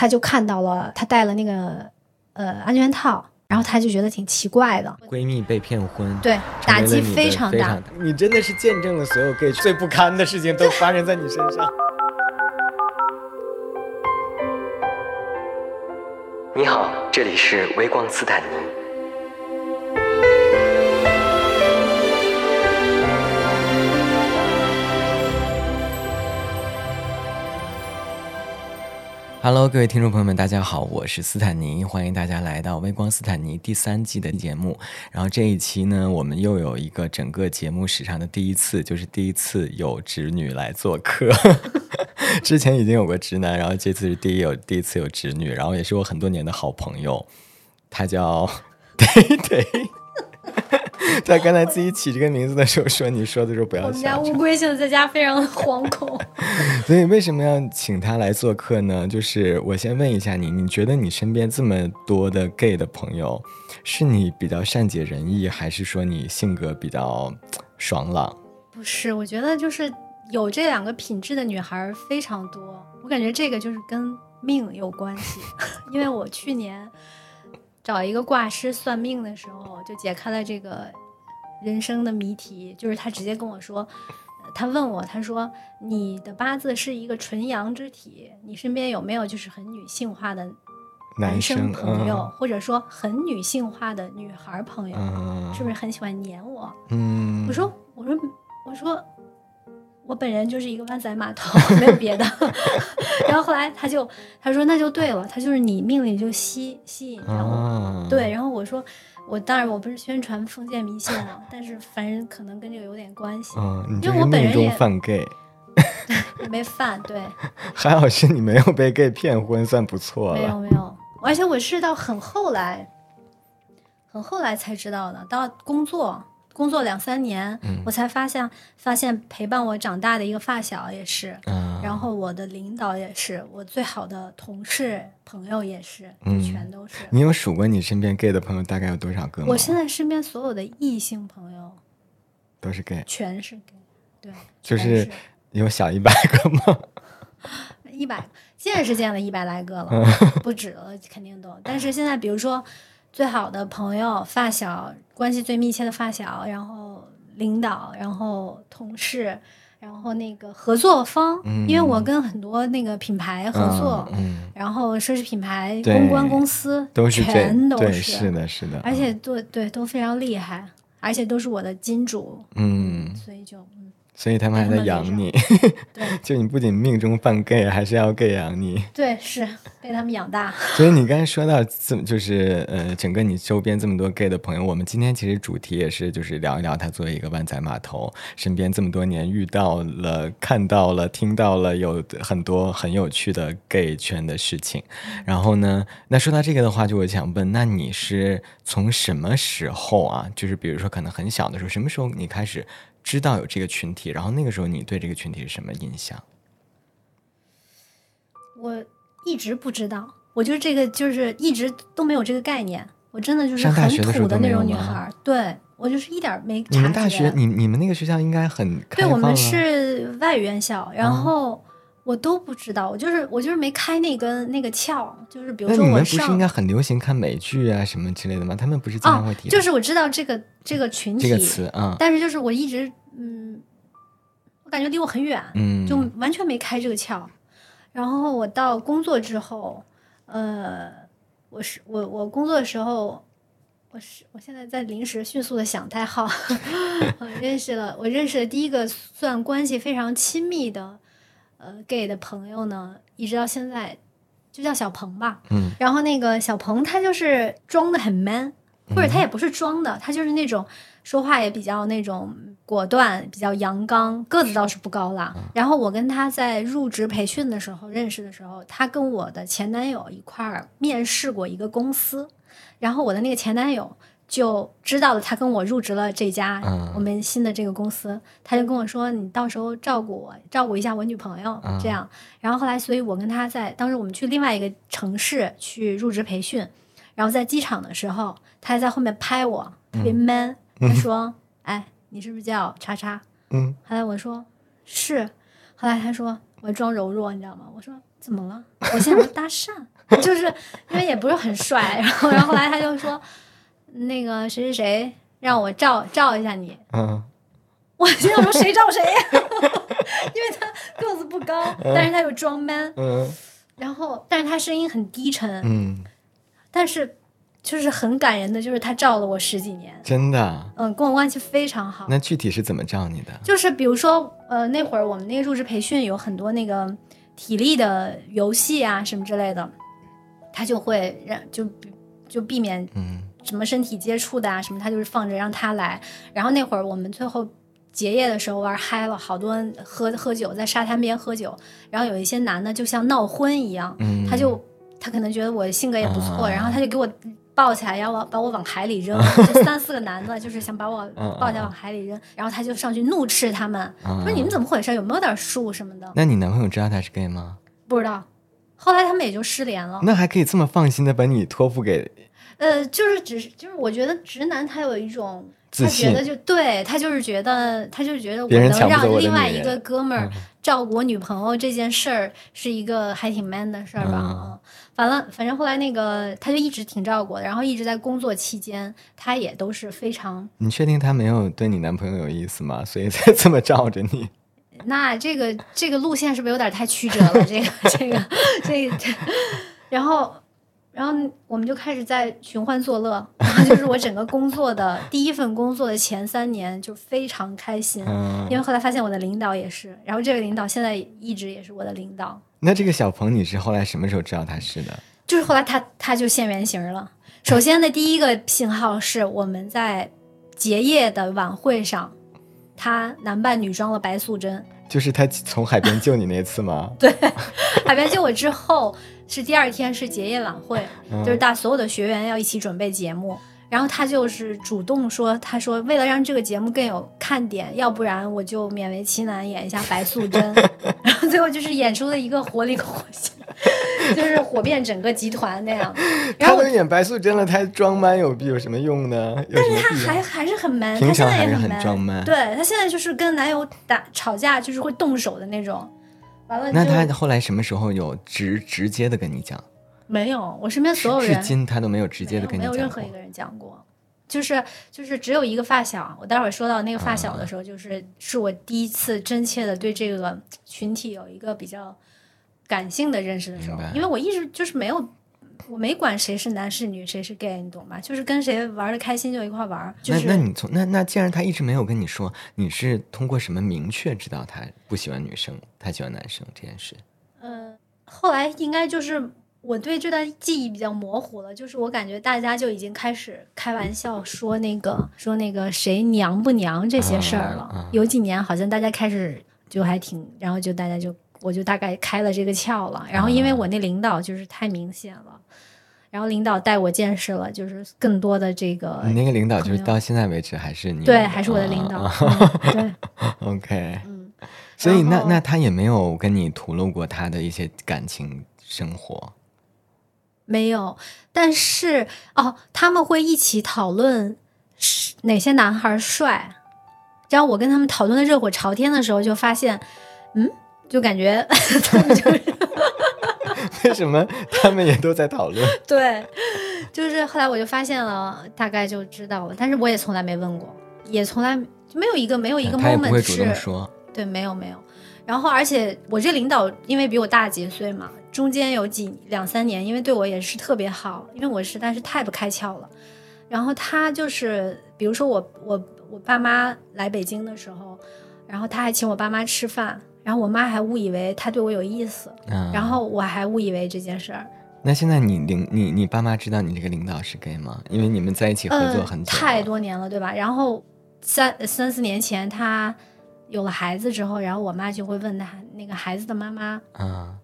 他就看到了他戴了那个呃安全套，然后他就觉得挺奇怪的。闺蜜被骗婚，对，打击非常大。你真的是见证了所有 gay 最不堪的事情都发生在你身上。你好，这里是微光斯坦尼。Hello，各位听众朋友们，大家好，我是斯坦尼，欢迎大家来到微光斯坦尼第三季的节目。然后这一期呢，我们又有一个整个节目史上的第一次，就是第一次有直女来做客。之前已经有过直男，然后这次是第一有第一次有直女，然后也是我很多年的好朋友，他叫对 对。他刚才自己起这个名字的时候说：“你说的时候不要。”我们家乌龟现在在家非常的惶恐。所以为什么要请他来做客呢？就是我先问一下你，你觉得你身边这么多的 gay 的朋友，是你比较善解人意，还是说你性格比较爽朗？不是，我觉得就是有这两个品质的女孩非常多。我感觉这个就是跟命有关系，因为我去年。找一个卦师算命的时候，就解开了这个人生的谜题。就是他直接跟我说，他问我，他说你的八字是一个纯阳之体，你身边有没有就是很女性化的男生朋友，或者说很女性化的女孩朋友，是不是很喜欢黏我？嗯，我说，我说，我说。我本人就是一个湾仔码头，没有别的。然后后来他就他说那就对了，他就是你命里就吸吸引。然后对，然后我说我当然我不是宣传封建迷信啊，但是反正可能跟这个有点关系。嗯，因为我本人也犯 gay，没犯对。还好是你没有被 gay 骗婚，算不错了。没有没有，而且我是到很后来，很后来才知道的，到工作。工作两三年，我才发现，发现陪伴我长大的一个发小也是，然后我的领导也是，我最好的同事朋友也是，全都是。你有数过你身边 gay 的朋友大概有多少个吗？我现在身边所有的异性朋友都是 gay，全是 gay，对，就是有小一百个吗？一百，见是见了一百来个了，不止了，肯定都。但是现在，比如说。最好的朋友、发小，关系最密切的发小，然后领导，然后同事，然后那个合作方，因为我跟很多那个品牌合作，然后奢侈品牌公关公司都是全都是是的，是的，而且对对都非常厉害，而且都是我的金主，嗯，所以就。所以他们还在养你，对，就你不仅命中犯 gay，还是要 gay 养你。对，是 被他们养大。所以你刚才说到这，就是呃，整个你周边这么多 gay 的朋友，我们今天其实主题也是就是聊一聊他作为一个湾仔码头，身边这么多年遇到了、看到了、听到了有很多很有趣的 gay 圈的事情。然后呢，那说到这个的话，就我想问，那你是从什么时候啊？就是比如说可能很小的时候，什么时候你开始？知道有这个群体，然后那个时候你对这个群体是什么印象？我一直不知道，我就这个就是一直都没有这个概念。我真的就是很土的那种女孩，对我就是一点没。你们大学，你你们那个学校应该很对，我们是外语院校，然后。我都不知道，我就是我就是没开那根那个窍，就是比如说我上。你们不是应该很流行看美剧啊什么之类的吗？他们不是经常会提。就是我知道这个这个群体这个词啊，但是就是我一直嗯，我感觉离我很远，嗯，就完全没开这个窍。然后我到工作之后，呃，我是我我工作的时候，我是我现在在临时迅速的想代号，我认识了我认识的第一个算关系非常亲密的。呃，gay 的朋友呢，一直到现在就叫小鹏吧。嗯，然后那个小鹏他就是装的很 man，或者他也不是装的，他就是那种说话也比较那种果断，比较阳刚，个子倒是不高啦。然后我跟他在入职培训的时候认识的时候，他跟我的前男友一块儿面试过一个公司，然后我的那个前男友。就知道了，他跟我入职了这家我们新的这个公司，他就跟我说：“你到时候照顾我，照顾一下我女朋友。”这样，然后后来，所以我跟他在当时我们去另外一个城市去入职培训，然后在机场的时候，他还在后面拍我，特别 man。他说：“哎，你是不是叫叉叉？”嗯，后来我说：“是。”后来他说：“我装柔弱，你知道吗？”我说：“怎么了？我现在搭讪，就是因为也不是很帅，然后然后后来他就说，那个谁谁谁让我照照一下你，嗯，我心想说谁照谁呀？因为他个子不高，但是他有装 man，嗯然后但是他声音很低沉，嗯，但是就是很感人的，就是他照了我十几年，真的？嗯，跟我关系非常好。那具体是怎么照你的？就是比如说，呃，那会儿我们那个入职培训有很多那个体力的游戏啊什么之类的，他就会让就就避免嗯什么身体接触的啊什么，他就是放着让他来。然后那会儿我们最后结业的时候玩嗨了，好多人喝喝酒，在沙滩边喝酒，然后有一些男的就像闹婚一样，嗯，他就他可能觉得我性格也不错，啊然后他就给我抱起来，要往把我往海里扔，就三四个男的，就是想把我嗯抱起来往海里扔，然后他就上去怒斥他们，啊说你们怎么回事？有没有点数什么的？那你男朋友知道他是 gay 吗？不知道。后来他们也就失联了。那还可以这么放心的把你托付给呃，就是只是就是我觉得直男他有一种。他觉得？就对他就是觉得他就是觉得我能让另外一个哥们儿嗯照顾我女朋友这件事儿是一个还挺 man 的事儿吧。嗯嗯，反了，反正后来那个他就一直挺照顾我的，然后一直在工作期间，他也都是非常你确定他没有对你男朋友有意思吗？所以才这么罩着你？那这个这个路线是不是有点太曲折了？这个这个这个，这 然后然后我们就开始在寻欢作乐，然后就是我整个工作的第一份工作的前三年就非常开心，嗯因，为后来发现我的领导也是，然后这个领导现在一直也是我的领导，那这个小鹏你是后来什么时候知道他是的？就是后来他他就现原形了。首先的第一个信号是我们在结业的晚会上，他男扮女装了白素贞。就是他从海边救你那次吗？对，海边救我之后是第二天是结业晚会，嗯就是大所有的学员要一起准备节目。然后他就是主动说，他说为了让这个节目更有看点，要不然我就勉为其难演一下白素贞。然后最后就是演出了一个活灵活现，就是火遍整个集团那样。然后他都演白素贞了，他装 man 有有什么用呢？但是他还还是很 man，平他现常还是很在也很 man，装 man 对他现在就是跟男友打吵架，就是会动手的那种。完了那他后来什么时候有直直接的跟你讲？没有，我身边所有人至今他都没有直接的跟你讲过，没有任何一。个人讲过，就是就是只有一个发小。我待会儿说到那个发小的时候，就是是我第一次真切的对这个群体有一个比较感性的认识的时候，因为我一直就是没有。我没管谁是男是女，谁是 gay，你懂吧？就是跟谁玩的开心就一块玩。就是那那你从那那既然他一直没有跟你说，你是通过什么明确知道他不喜欢女生，他喜欢男生这件事？呃，后来应该就是我对这段记忆比较模糊了，就是我感觉大家就已经开始开玩笑说那个说那个谁娘不娘这些事儿了。啊啊有几年好像大家开始就还挺，然后就大家就我就大概开了这个窍了。然后因为我那领导就是太明显了，然后领导带我见识了，就是更多的这个你那个领导就是到现在为止还是你对，还是我的领导。对，OK，嗯，所以那那他也没有跟你吐露过他的一些感情生活。没有，但是哦，他们会一起讨论是哪些男孩帅。然后我跟他们讨论的热火朝天的时候，就发现，嗯，就感觉他们就是 为什么他们也都在讨论？对，就是后来我就发现了，大概就知道了。但是我也从来没问过，也从来就没有一个没有一个 moment 会主动是说。对，没有没有。然后，而且我这领导因为比我大几岁嘛，中间有几两三年，因为对我也是特别好，因为我实在是太不开窍了。然后他就是，比如说我我我爸妈来北京的时候，然后他还请我爸妈吃饭，然后我妈还误以为他对我有意思，嗯，然后我还误以为这件事儿。那现在你领你你爸妈知道你这个领导是 gay 吗？因为你们在一起合作很太。多年了，对吧？然后三三四年前他有了孩子之后，然后我妈就会问他那个孩子的妈妈，嗯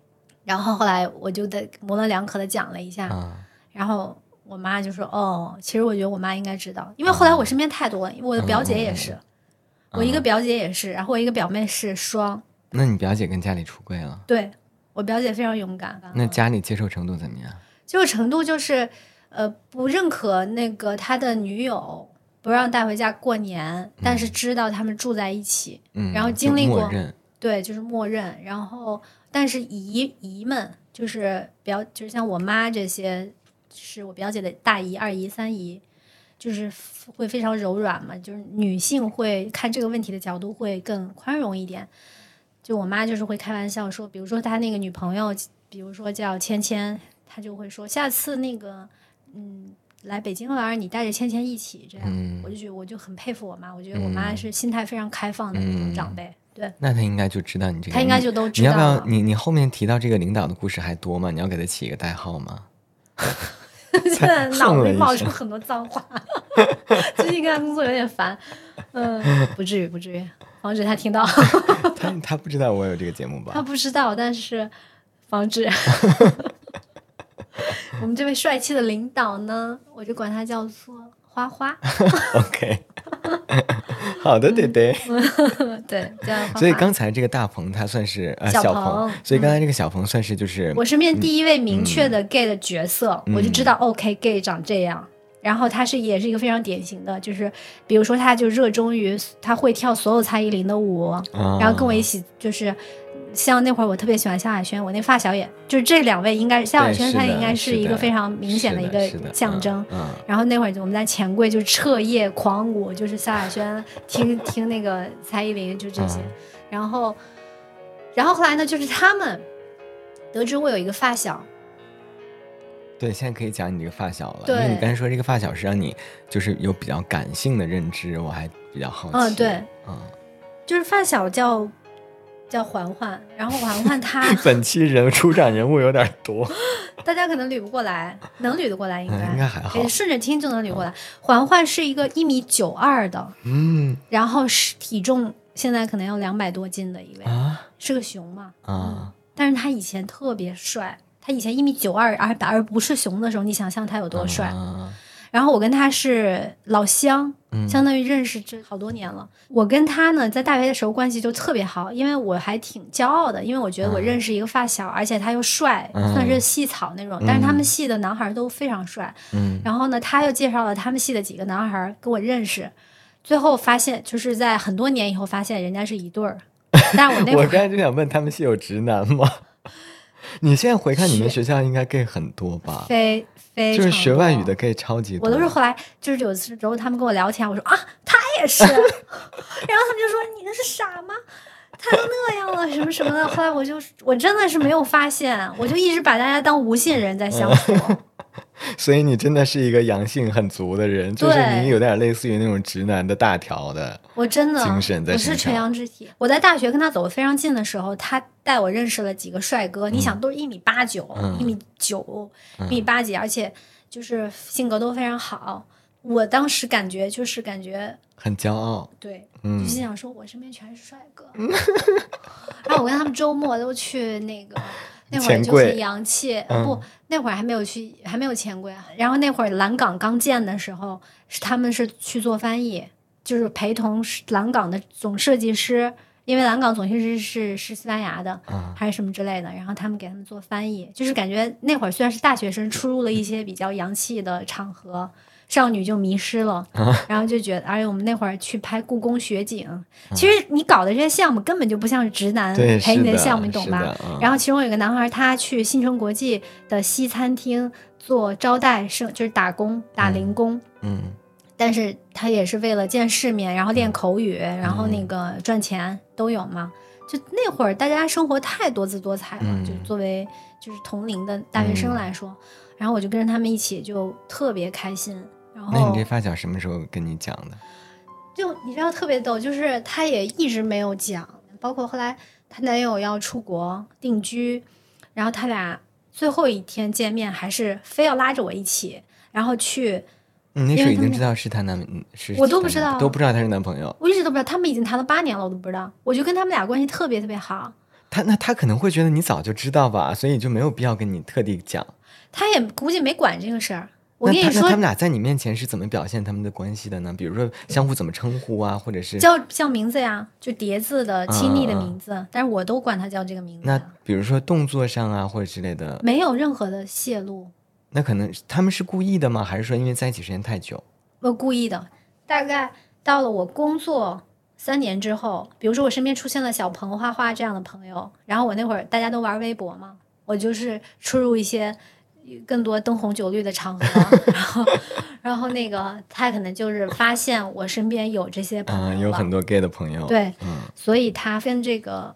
然后后来我就得模棱两可的讲了一下，嗯然后我妈就说：“哦，其实我觉得我妈应该知道，因为后来我身边太多我的表姐也是，我一个表姐也是，然后我一个表妹是双，那你表姐跟家里出柜了？对我表姐非常勇敢，那家里接受程度怎么样？接受程度就是，呃，不认可那个他的女友，不让带回家过年，但是知道他们住在一起，嗯，然后经历过对，就是默认。然后但是姨姨们就是表，就是像我妈这些，是我表姐的大姨、二姨、三姨，就是会非常柔软嘛，就是女性会看这个问题的角度会更宽容一点。就我妈就是会开玩笑说，比如说她那个女朋友，比如说叫芊芊，她就会说下次那个，嗯。来北京玩，你带着芊芊一起，这样，我就觉得我就很佩服我妈。我觉得我妈是心态非常开放的那种长辈。对，那她应该就知道你这个。她应该就都知道。你要不要？你你后面提到这个领导的故事还多吗？你要给他起一个代号吗？现在脑子里冒出很多脏话，最近跟他工作有点烦。嗯，不至于，不至于，防止他听到。他他不知道我有这个节目吧？他不知道，但是防止。我们这位帅气的领导呢，我就管他叫做花花。OK，好的，对对对，叫花花。所以刚才这个大鹏他算是呃小鹏，所以刚才这个小鹏算是就是我身边第一位明确的 gay 的角色，我就知道 OK，gay 长这样。然后他是也是一个非常典型的，就是比如说他就热衷于他会跳所有蔡依林的舞，然后跟我一起就是。像那会儿我特别喜欢萧亚轩，我那发小也就是这两位，应该萧亚轩他应该是一个非常明显的一个象征。然后那会儿我们在钱柜就彻夜狂舞，就是萧亚轩听 听那个蔡依林就这些。然后，然后后来呢，就是他们得知我有一个发小。对，现在可以讲你这个发小了，因为你刚才说这个发小是让你就是有比较感性的认知，我还比较好奇。嗯，对，嗯，就是发小叫。叫环环，然后环环他 本期人出场人物有点多，大家可能捋不过来，能捋得过来应该应该还好，顺着听就能捋过来。环环是一个一米九二的，嗯，然后是体重现在可能要两百多斤的一位，是个熊嘛，啊，但是他以前特别帅，他以前一米九二而而不是熊的时候，你想象他有多帅。然后我跟他是老乡，相当于认识这好多年了。我跟他呢，在大学的时候关系就特别好，因为我还挺骄傲的，因为我觉得我认识一个发小，而且他又帅，算是系草那种。但是他们系的男孩都非常帅。然后呢，他又介绍了他们系的几个男孩跟我认识，最后发现就是在很多年以后发现人家是一对儿。但是我那 我刚才就想问，他们系有直男吗？你现在回看你们学校应该 gay 很多吧？非非就是学外语的 gay 超级多。我都是后来就是有时候他们跟我聊天，我说啊他也是，然后他们就说你那是傻吗？他都那样了什么什么的。后来我就我真的是没有发现，我就一直把大家当无性人在相处。所以你真的是一个阳性很足的人，就是你有点类似于那种直男的大条的，我真的精神在我是纯阳之体。我在大学跟他走的非常近的时候，他带我认识了几个帅哥。你想，都是一米八九，一米九，一米八几，而且就是性格都非常好。我当时感觉就是感觉很骄傲，对，就心想说，我身边全是帅哥。然后我跟他们周末都去那个。那会儿就很洋气，不，那会儿还没有去，还没有钱柜。然后那会儿蓝港刚建的时候，是他们是去做翻译，就是陪同蓝港的总设计师，因为蓝港总设计师是是西班牙的，还是什么之类的。然后他们给他们做翻译，就是感觉那会儿虽然是大学生，出入了一些比较洋气的场合。少女就迷失了，然后就觉得，而且我们那会儿去拍故宫雪景，其实你搞的这些项目根本就不像是直男陪你的项目，你懂吧？然后其中有个男孩，他去新城国际的西餐厅做招待生，就是打工打零工，嗯，但是他也是为了见世面，然后练口语，然后那个赚钱都有嘛。就那会儿大家生活太多姿多彩了，就作为就是同龄的大学生来说，然后我就跟着他们一起，就特别开心。然后那你这发小什么时候跟你讲的？就你知道特别逗，就是她也一直没有讲，包括后来她男友要出国定居，然后他俩最后一天见面还是非要拉着我一起，然后去。你那时候已经知道是她男，是我都不知道，都不知道他是男朋友。我一直都不知道，他们已经谈了八年了，我都不知道。我就跟他们俩关系特别特别好。他那他可能会觉得你早就知道吧，所以就没有必要跟你特地讲。他也估计没管这个事儿。我跟你说，他们俩在你面前是怎么表现他们的关系的呢？比如说相互怎么称呼啊，或者是叫叫名字呀，就叠字的亲昵的名字，但是我都管他叫这个名字。那比如说动作上啊，或者之类的，没有任何的泄露。那可能他们是故意的吗？还是说因为在一起时间太久？我故意的。大概到了我工作三年之后，比如说我身边出现了小鹏、花花这样的朋友，然后我那会儿大家都玩微博嘛，我就是出入一些更多灯红酒绿的场合，然后然后那个他可能就是发现我身边有这些朋友嗯，有很多 gay 的朋友，，对，嗯。所以他跟这个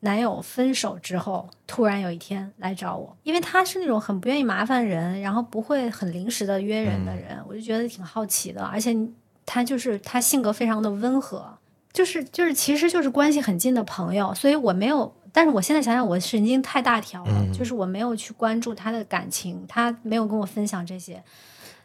男友分手之后，突然有一天来找我，因为他是那种很不愿意麻烦人，然后不会很临时的约人的人，我就觉得挺好奇的，而且他就是他性格非常的温和，就是就是其实就是关系很近的朋友，所以我没有。但是我现在想想，我神经太大条了，嗯就是我没有去关注他的感情，他没有跟我分享这些。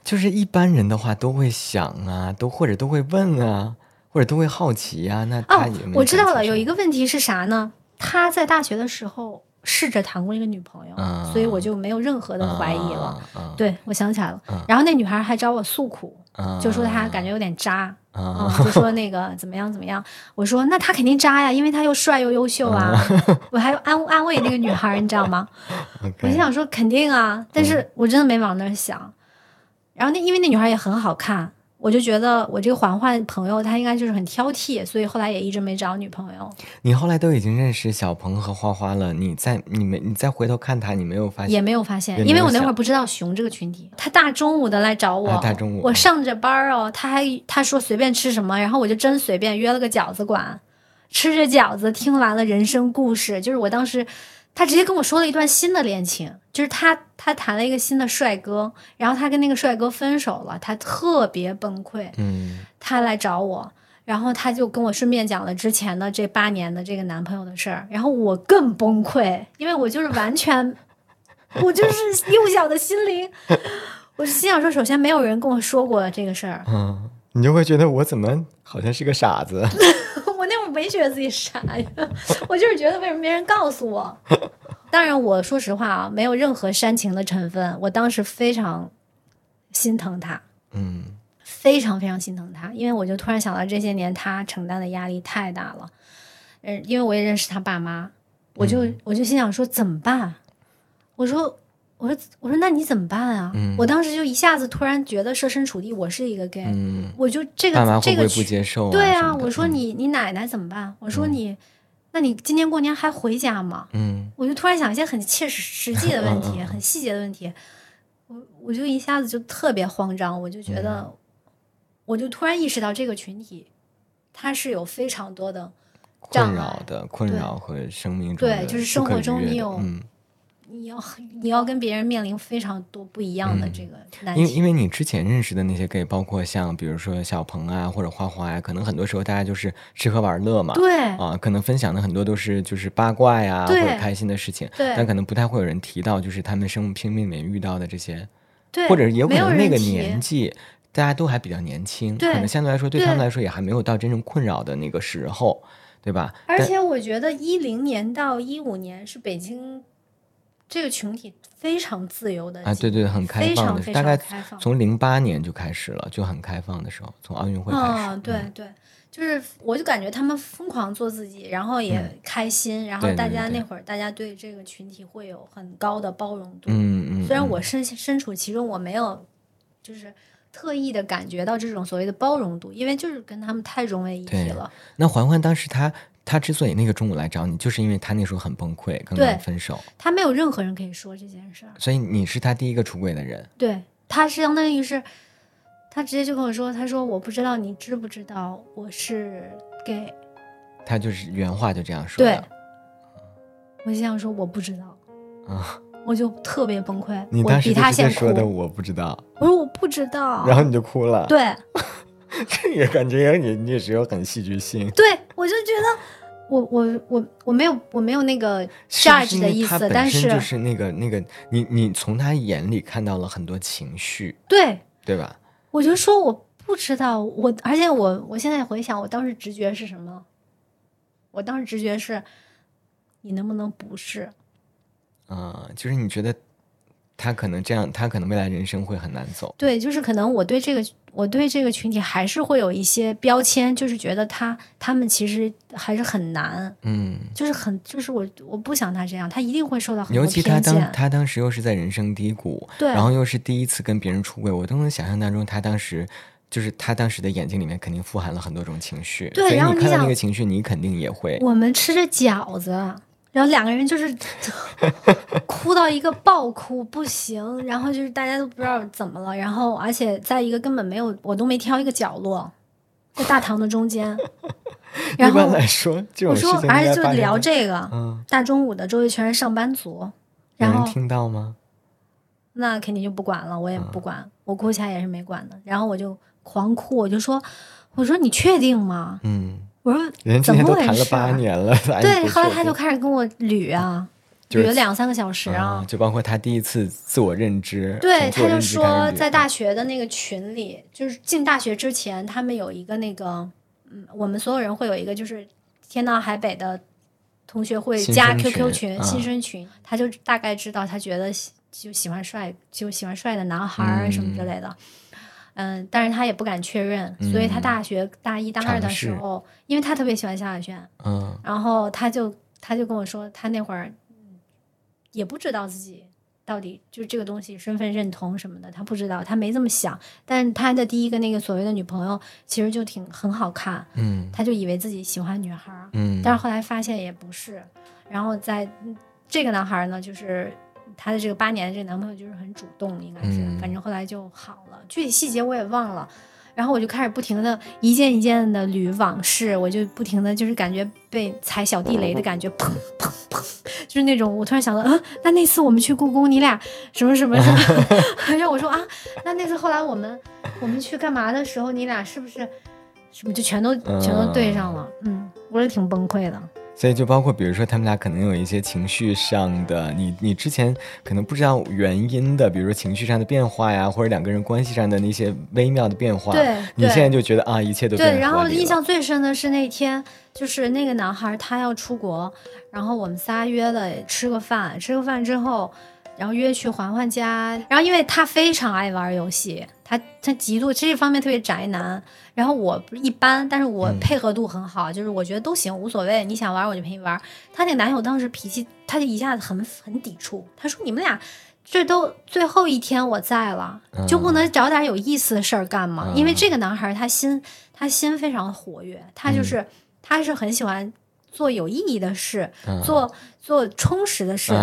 就是一般人的话都会想啊，都或者都会问啊，或者都会好奇啊、那他哦有没？我知道了，有一个，问题是啥呢？他在大学的时候试着谈过一个女朋友，嗯所以我就没有任何的怀疑了。嗯，对，我想起来了。嗯然后那女孩还找我诉苦，嗯，就说他感觉有点渣，啊嗯，就说那个怎么样怎么样。我说那他肯定渣呀，因为他又帅又优秀啊。我还安安慰那个女孩，你知道吗？我就想说肯定啊，但是我真的没往那儿想。然后那因为那女孩也很好看，我就觉得我这个环环朋友他应该就是很挑剔，所以后来也一直没找女朋友。你后来都已经认识小鹏和花花了，你再你没你再回头看他，你没有发现也？没有发现因为我那会儿不知道熊这个群体，他大中午的来找我，啊大中午我上着班儿哦，他还他说随便吃什么，然后我就真随便约了个饺子馆，吃着饺子，听完了人生故事，就是我当时。他直接跟我说了一段新的恋情，就是他他谈了一个新的帅哥，然后他跟那个帅哥分手了，他特别崩溃，嗯他来找我，然后他就跟我顺便讲了之前的这八年的这个男朋友的事儿，然后我更崩溃，因为我就是完全，我就是幼小的心灵，我就心想说，首先没有人跟我说过这个事儿，嗯，你就会觉得我怎么好像是个傻子？我那会儿没觉得自己傻呀，我就是觉得为什么没人告诉我。当然，我说实话啊，没有任何煽情的成分，我当时非常心疼他。嗯非常非常心疼他，因为我就突然想到这些年他承担的压力太大了，嗯，因为我也认识他爸妈，我就、我就心想说怎么办？我说我说我说那你怎么办啊？嗯我当时就一下子突然觉得设身处地，我是一个 gay，、嗯，我就这个这个不接受、啊？对啊，我说嗯你你奶奶怎么办？我说你，那你今年过年还回家吗？嗯我就突然想一些很切实实际的问题，很细节的问题，我我就一下子就特别慌张，我就觉得，嗯我就突然意识到这个群体，他是有非常多的困扰的困对扰和生命中对就是生活中你有嗯。你要 你要跟别人面临非常多不一样的这个难题。因为因为你之前认识的那些 gay，包括像比如说小鹏啊或者花花呀、可能很多时候大家就是吃喝玩乐嘛，对啊，可能分享的很多都是就是八卦呀或者开心的事情，对但可能不太会有人提到就是他们生拼命里面遇到的这些，对，或者也有可能那个年纪大家都还比较年轻，对可能相对来说对他们来说也还没有到真正困扰的那个时候，对吧？而且我觉得一零年到一五年是北京这个群体非常自由的啊，对对，很开放的，常非常大概开放从零八年就开始了，就很开放的时候，从奥运会开始，嗯，对对，就是我就感觉他们疯狂做自己，然后也开心，然后大家那会儿大家对这个群体会有很高的包容度。嗯嗯，嗯虽然我身身处其中，我没有就是特意的感觉到这种所谓的包容度，因为就是跟他们太融为一体了。那环环当时他他之所以那个中午来找你，就是因为他那时候很崩溃，刚对刚分手，他没有任何人可以说这件事儿。所以你是他第一个出轨的人。对，他是相当于是，他直接就跟我说，他说我不知道你知不知道我是 gay，他就是原话就这样说对的。我心想说我不知道，啊，我就特别崩溃，你当时他先说，的我不知道，我说我不知道，然后你就哭了。，对 这也感觉也你你也是有很戏剧性。对，我我我我没有我没有那个是不是 judge 的意思，但是就是那个那个，你你从他眼里看到了很多情绪，对对吧？我就说我不知道，我而且我我现在回想，我当时直觉是什么？我当时直觉是，你能不能不是？啊、就是你觉得他可能这样，他可能未来人生会很难走。对，就是可能我对这个我对这个群体还是会有一些标签，就是觉得他他们其实还是很难，嗯，就是很就是我我不想他这样，他一定会受到很多尤其他。当他当时又是在人生低谷，对然后又是第一次跟别人出柜，我都能想象当中他当时就是他当时的眼睛里面肯定富含了很多种情绪，对，然后你看到那个情绪，你肯定也会。我们吃着饺子，然后两个人就是 哭到一个爆哭不行，然后就是大家都不知道怎么了，然后而且在一个根本没有我都没挑一个角落，在大堂的中间。然后来说，我说而且就聊这个，大中午的周围全是上班族，然后听到吗？那肯定就不管了，我也不管，我哭起来也是没管的。然后我就狂哭，我就说：“我说你确定吗？”嗯，我说怎么回事？八年了，对。后来他就开始跟我捋啊，捋了两三个小时啊，就包括他第一次自我认知。对，他就说在大学的那个群里，就是进大学之前，他们有一个那个，嗯，我们所有人会有一个，就是天南海北的同学会加 QQ 群、新生群，他就大概知道，他觉得。就喜欢帅，就喜欢帅的男孩儿什么之类的，嗯，但是他也不敢确认，所以他大学大一、大二的时候，因为他特别喜欢萧亚轩，嗯，然后他就他就跟我说，他那会儿也不知道自己到底就这个东西身份认同什么的，他不知道，他没这么想，但他的第一个那个所谓的女朋友其实就挺很好看，嗯，他就以为自己喜欢女孩，嗯，但是后来发现也不是，然后在这个男孩呢，就是。她的这个八年的这个男朋友就是很主动，应该是，反正后来就好了。具体细节我也忘了。然后我就开始不停的一件一件的捋往事，我就不停的就是感觉被踩小地雷的感觉，砰砰砰，就是那种。我突然想到，嗯，那那次我们去故宫，你俩什么什么什么？然后我说啊，那那次后来我们我们去干嘛的时候，你俩是不是什么就全都全都对上了？嗯，我也挺崩溃的。所以就包括，比如说他们俩可能有一些情绪上的，你你之前可能不知道原因的，比如说情绪上的变化呀，或者两个人关系上的那些微妙的变化。对，你现在就觉得啊，一切都对。然后印象最深的是那天，就是那个男孩他要出国，然后我们仨约了吃个饭，吃个饭之后。然后约去环环家，然后因为他非常爱玩游戏，他他极度这方面特别宅男。然后我一般，但是我配合度很好，就是我觉得都行，无所谓。你想玩我就陪你玩。他那男友当时脾气，他就一下子很很抵触。他说：“你们俩这都最后一天我在了，就不能找点有意思的事儿干吗？”因为这个男孩他心他心非常活跃，他就是他是很喜欢。做有意义的事，做做充实的事，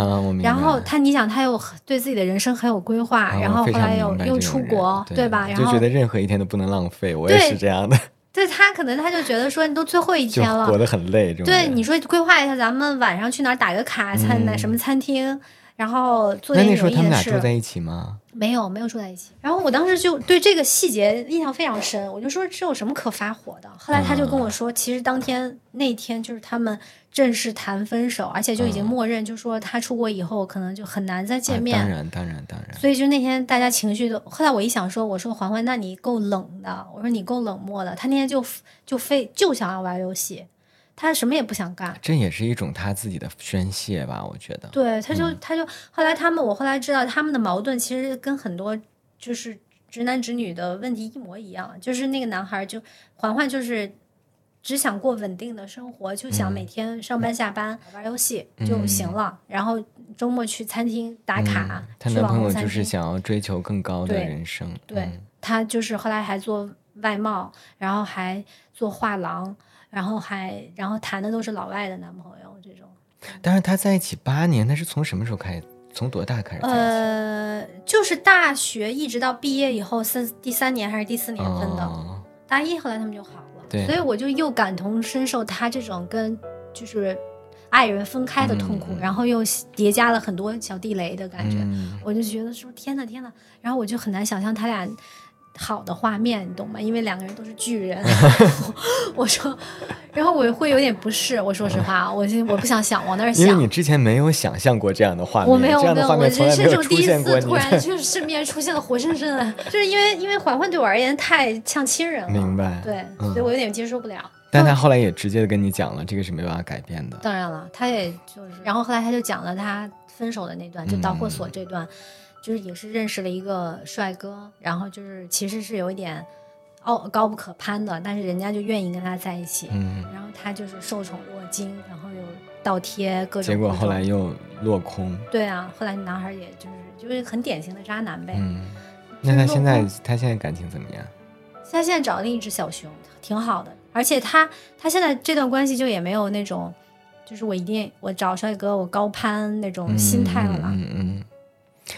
然后他，你想，他又对自己的人生很有规划，然后后来又又出国，对吧？然后就觉得任何一天都不能浪费，我也是这样的。对他可能他就觉得说，你都最后一天了，活得很累。对，你说规划一下，咱们晚上去哪儿打个卡，餐哪什么餐厅，然后做点有意义的事。那那时候他们俩住在一起吗？没有，没有住在一起。然后我当时就对这个细节印象非常深，我就说这有什么可发火的？后来他就跟我说，其实当天那天就是他们正式谈分手，而且就已经默认，就说他出国以后可能就很难再见面。当然，当然，当然。所以就那天大家情绪都……后来我一想说，我说环环，那你够冷的，我说你够冷漠的。他那天就就非就想要玩游戏。他什么也不想干，这也是一种他自己的宣泄吧？我觉得。对，他就他就后来他们，我后来知道他们的矛盾其实跟很多就是直男直女的问题一模一样，就是那个男孩就环环就是只想过稳定的生活，就想每天上班下班玩游戏就行了，然后周末去餐厅打卡。他男朋友就是想要追求更高的人生。对他就是后来还做外贸，然后还做画廊。然后还，然后谈的都是老外的男朋友这种。但是他在一起八年，那是从什么时候开始？从多大开始？呃，就是大学一直到毕业以后，三第三年还是第四年分的。大一后来他们就好了。对。所以我就又感同身受他这种跟就是爱人分开的痛苦，然后又叠加了很多小地雷的感觉，我就觉得说天呐天呐，然后我就很难想象他俩。好的画面，你懂吗？因为两个人都是巨人。我说，然后我会有点不适。我说实话，我我不想想往那儿想。因为你之前没有想象过这样的画面，我没有，没有，我人生中第一次突然就是身边出现了活生生的，就是因为因为环环对我而言太像亲人了，明白？对，所以我有点接受不了。但他后来也直接的跟你讲了，这个是没办法改变的。当然了，他也就是，然后后来他就讲了他分手的那段，就导火索这段。就是也是认识了一个帅哥，然后就是其实是有一点傲高不可攀的，但是人家就愿意跟他在一起，嗯，然后他就是受宠若惊，然后又倒贴各种，结果后来又落空。对啊，后来男孩也就是就是很典型的渣男呗。嗯，那他现在他现在感情怎么样？他现在找了另一只小熊，挺好的。而且他他现在这段关系就也没有那种，就是我一定我找帅哥我高攀那种心态了嗯嗯。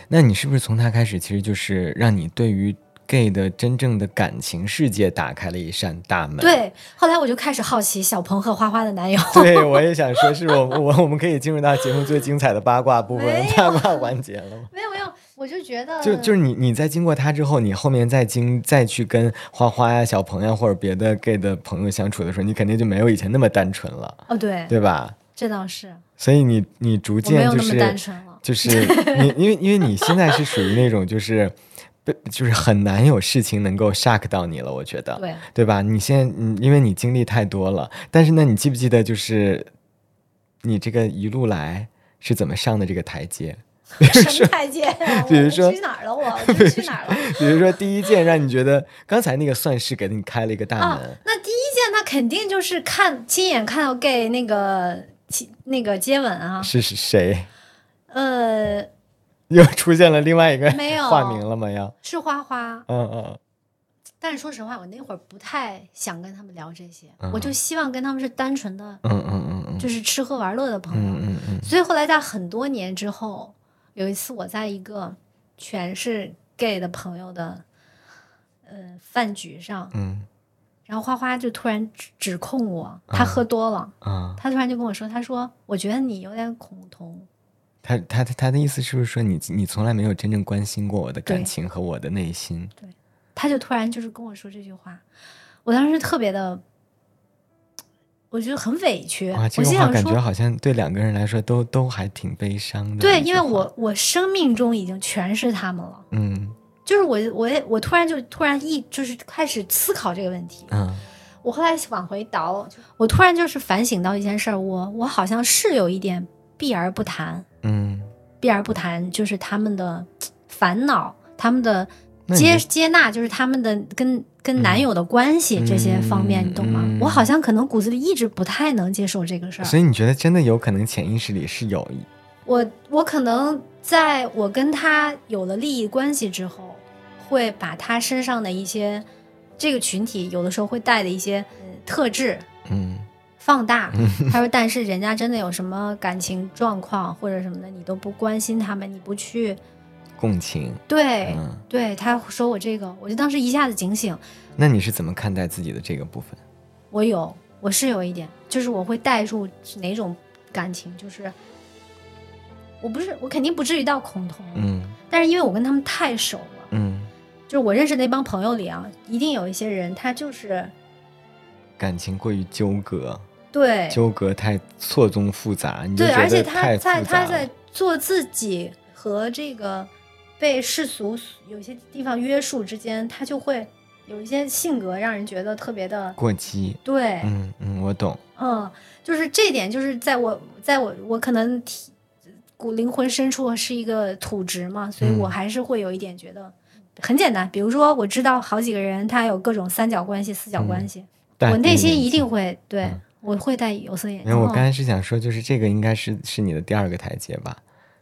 那你是不是从他开始，其实就是让你对于 gay 的真正的感情世界打开了一扇大门？对。后来我就开始好奇小鹏和花花的男友。对，我也想说，是我我我们可以进入到节目最精彩的八卦部分八卦环节了吗？没有没有。我就觉得，就就是你，你在经过他之后，你后面再经再去跟花花呀、小鹏呀或者别的 gay 的朋友相处的时候，你肯定就没有以前那么单纯了。哦，对，对吧？这倒是。所以你你逐渐就是就是你，因为因为你现在是属于那种就是被就是很难有事情能够 shock 到你了，我觉得，对对吧？你现在因为你经历太多了，但是呢，你记不记得就是你这个一路来是怎么上的这个台阶？什么台阶？比如说去哪儿了？我 去哪儿了？比如说第一件让你觉得刚才那个算是给你开了一个大门。那第一件，那肯定就是看亲眼看到 gay 那个那个接吻啊。是是谁？呃，又出现了另外一个没有化名了吗？要是花花。嗯嗯。但是说实话，我那会儿不太想跟他们聊这些，我就希望跟他们是单纯的，嗯嗯嗯嗯，就是吃喝玩乐的朋友。嗯嗯嗯。所以后来在很多年之后。有一次，我在一个全是 gay 的朋友的呃饭局上，嗯，然后花花就突然指指控我，他喝多了，嗯，他突然就跟我说，他说我觉得你有点恐同。他他他的意思是不是说你你从来没有真正关心过我的感情和我的内心？对，他就突然就是跟我说这句话，我当时特别的。我觉得很委屈，我心想感觉好像对两个人来说都都还挺悲伤的。对，因为我我生命中已经全是他们了。嗯，就是我我也我突然就突然一就是开始思考这个问题。嗯，我后来往回倒，我突然就是反省到一件事儿，我我好像是有一点避而不谈。嗯，避而不谈就是他们的烦恼，他们的接接纳，就是他们的跟。跟男友的关系这些方面，你懂吗？我好像可能骨子里一直不太能接受这个事儿。所以你觉得真的有可能潜意识里是有？我我可能在我跟他有了利益关系之后，会把他身上的一些这个群体有的时候会带的一些特质，嗯，放大。他说：“但是人家真的有什么感情状况或者什么的，你都不关心他们，你不去。”共情，对，对，他说我这个，我就当时一下子警醒。那你是怎么看待自己的这个部分？我有，我是有一点，就是我会带入哪种感情，就是我不是，我肯定不至于到恐同，嗯，但是因为我跟他们太熟了，嗯，就是我认识那帮朋友里啊，一定有一些人，他就是感情过于纠葛，对，纠葛太错综复杂，对，而且他在他在做自己和这个。被世俗有些地方约束之间，他就会有一些性格让人觉得特别的过激。对，嗯嗯，我懂。嗯，就是这点，就是在我在我我可能体骨灵魂深处是一个土直嘛，所以我还是会有一点觉得很简单。比如说，我知道好几个人他有各种三角关系、四角关系，我内心一定会对我会戴有色眼镜。因为我刚才是想说，就是这个应该是是你的第二个台阶吧。